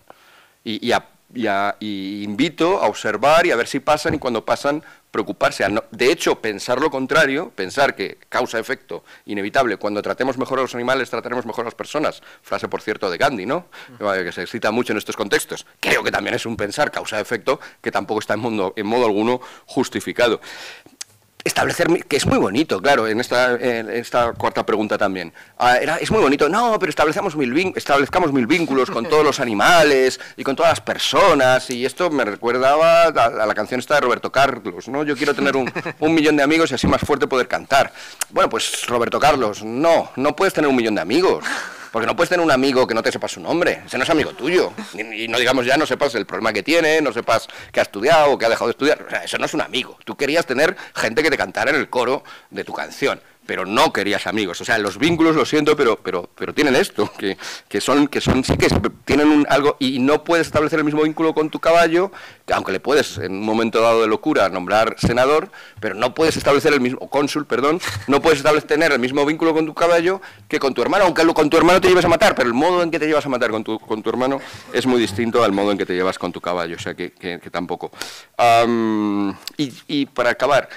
y, y a- y a- y invito a observar y a ver si pasan y cuando pasan preocuparse. A no- de hecho, pensar lo contrario, pensar que causa-efecto inevitable, cuando tratemos mejor a los animales, trataremos mejor a las personas. Frase, por cierto, de Gandhi, ¿no? Que se cita mucho en estos contextos. Creo que también es un pensar causa-efecto que tampoco está en, mundo- en modo alguno justificado establecer que es muy bonito, claro, en esta, esta cuarta pregunta también. Ah, era, es muy bonito, no, pero establecemos mil establezcamos mil vínculos con todos los animales y con todas las personas, y esto me recuerdaba a, a la canción esta de Roberto Carlos, ¿no? Yo quiero tener un, un millón de amigos y así más fuerte poder cantar. Bueno, pues Roberto Carlos, no, no puedes tener un millón de amigos. Porque no puedes tener un amigo que no te sepa su nombre, ese no es amigo tuyo. Y, no digamos ya, no sepas el problema que tiene, no sepas que ha estudiado o que ha dejado de estudiar. O sea, eso no es un amigo. Tú querías tener gente que te cantara en el coro de tu canción, pero no querías amigos. O sea, los vínculos, lo siento, pero, pero, pero tienen esto, que, que son, que son, sí que tienen un algo, y no puedes establecer el mismo vínculo con tu caballo, que aunque le puedes en un momento dado de locura nombrar senador, pero no puedes establecer el mismo, o cónsul, perdón, no puedes establecer el mismo vínculo con tu caballo que con tu hermano, aunque con tu hermano te lleves a matar, pero el modo en que te llevas a matar con tu, con tu hermano es muy distinto al modo en que te llevas con tu caballo, o sea que, tampoco. Am, y, y para acabar,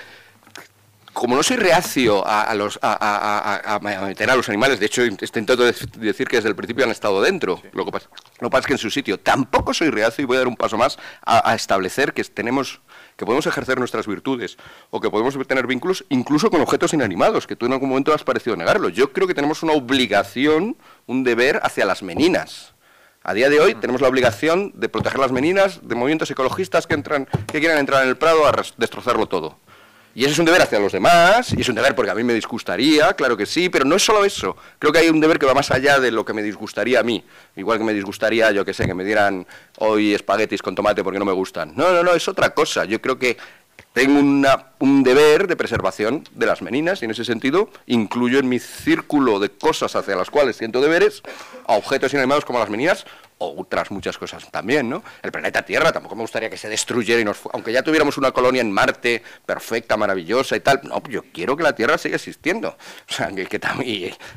como no soy reacio a, a los, a, a- meter a los animales, de hecho este intento de decir que desde el principio han estado dentro, lo que pasa, lo que pasa es que en su sitio, tampoco soy reacio y voy a dar un paso más a, establecer que tenemos que podemos ejercer nuestras virtudes o que podemos tener vínculos incluso con objetos inanimados, que tú en algún momento has parecido negarlo. Yo creo que tenemos una obligación, un deber hacia las meninas. A día de hoy tenemos la obligación de proteger las meninas de movimientos ecologistas que, entran, que quieren entrar en el Prado a destrozarlo todo. Y ese es un deber hacia los demás, y es un deber porque a mí me disgustaría, claro que sí, pero no es solo eso. Creo que hay un deber que va más allá de lo que me disgustaría a mí. Igual que me disgustaría, yo que sé, que me dieran hoy espaguetis con tomate porque no me gustan. No, no, no, es otra cosa. Yo creo que tengo un deber de preservación de las meninas y en ese sentido incluyo en mi círculo de cosas hacia las cuales siento deberes a objetos inanimados como las meninas otras muchas cosas también, ¿no? El planeta Tierra tampoco me gustaría que se destruyera y nos aunque ya tuviéramos una colonia en Marte perfecta, maravillosa y tal, no, yo quiero que la Tierra siga existiendo, o sea, que, que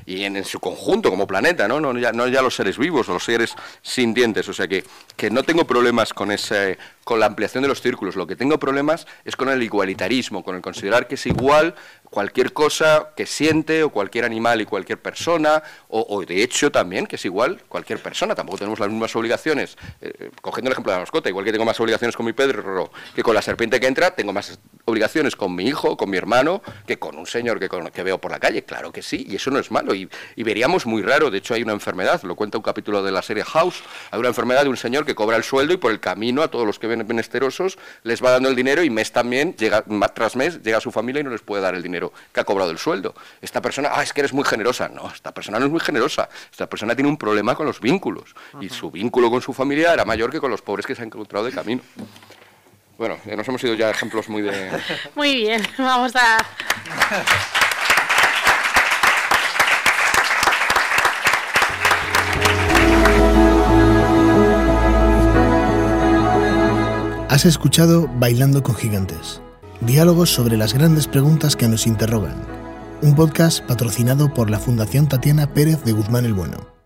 y, en, su conjunto como planeta, ¿no? No ya, no ya los seres vivos los seres sintientes, o sea que, que no tengo problemas con ese con la ampliación de los círculos, lo que tengo problemas es con el igualitarismo, con el considerar que es igual cualquier cosa que siente o cualquier animal y cualquier persona, o, o de hecho también que es igual cualquier persona, tampoco tenemos las mismas obligaciones, eh, cogiendo el ejemplo de la mascota, igual que tengo más obligaciones con mi perro que con la serpiente que entra, tengo más obligaciones con mi hijo, con mi hermano, que con un señor que, veo por la calle, claro que sí, y eso no es malo, y, veríamos muy raro, de hecho hay una enfermedad, lo cuenta un capítulo de la serie House, hay una enfermedad de un señor que cobra el sueldo y por el camino a todos los que ven menesterosos les va dando el dinero y mes también, llega, tras mes, llega a su familia y no les puede dar el dinero que ha cobrado el sueldo. Esta persona, ah, es que eres muy generosa. No, esta persona no es muy generosa. Esta persona tiene un problema con los vínculos. Y su vínculo con su familia era mayor que con los pobres que se han encontrado de camino. Bueno, eh, nos hemos ido ya a ejemplos muy de... Muy bien, vamos a... Has escuchado Bailando con Gigantes, diálogos sobre las grandes preguntas que nos interrogan, un podcast patrocinado por la Fundación Tatiana Pérez de Guzmán el Bueno.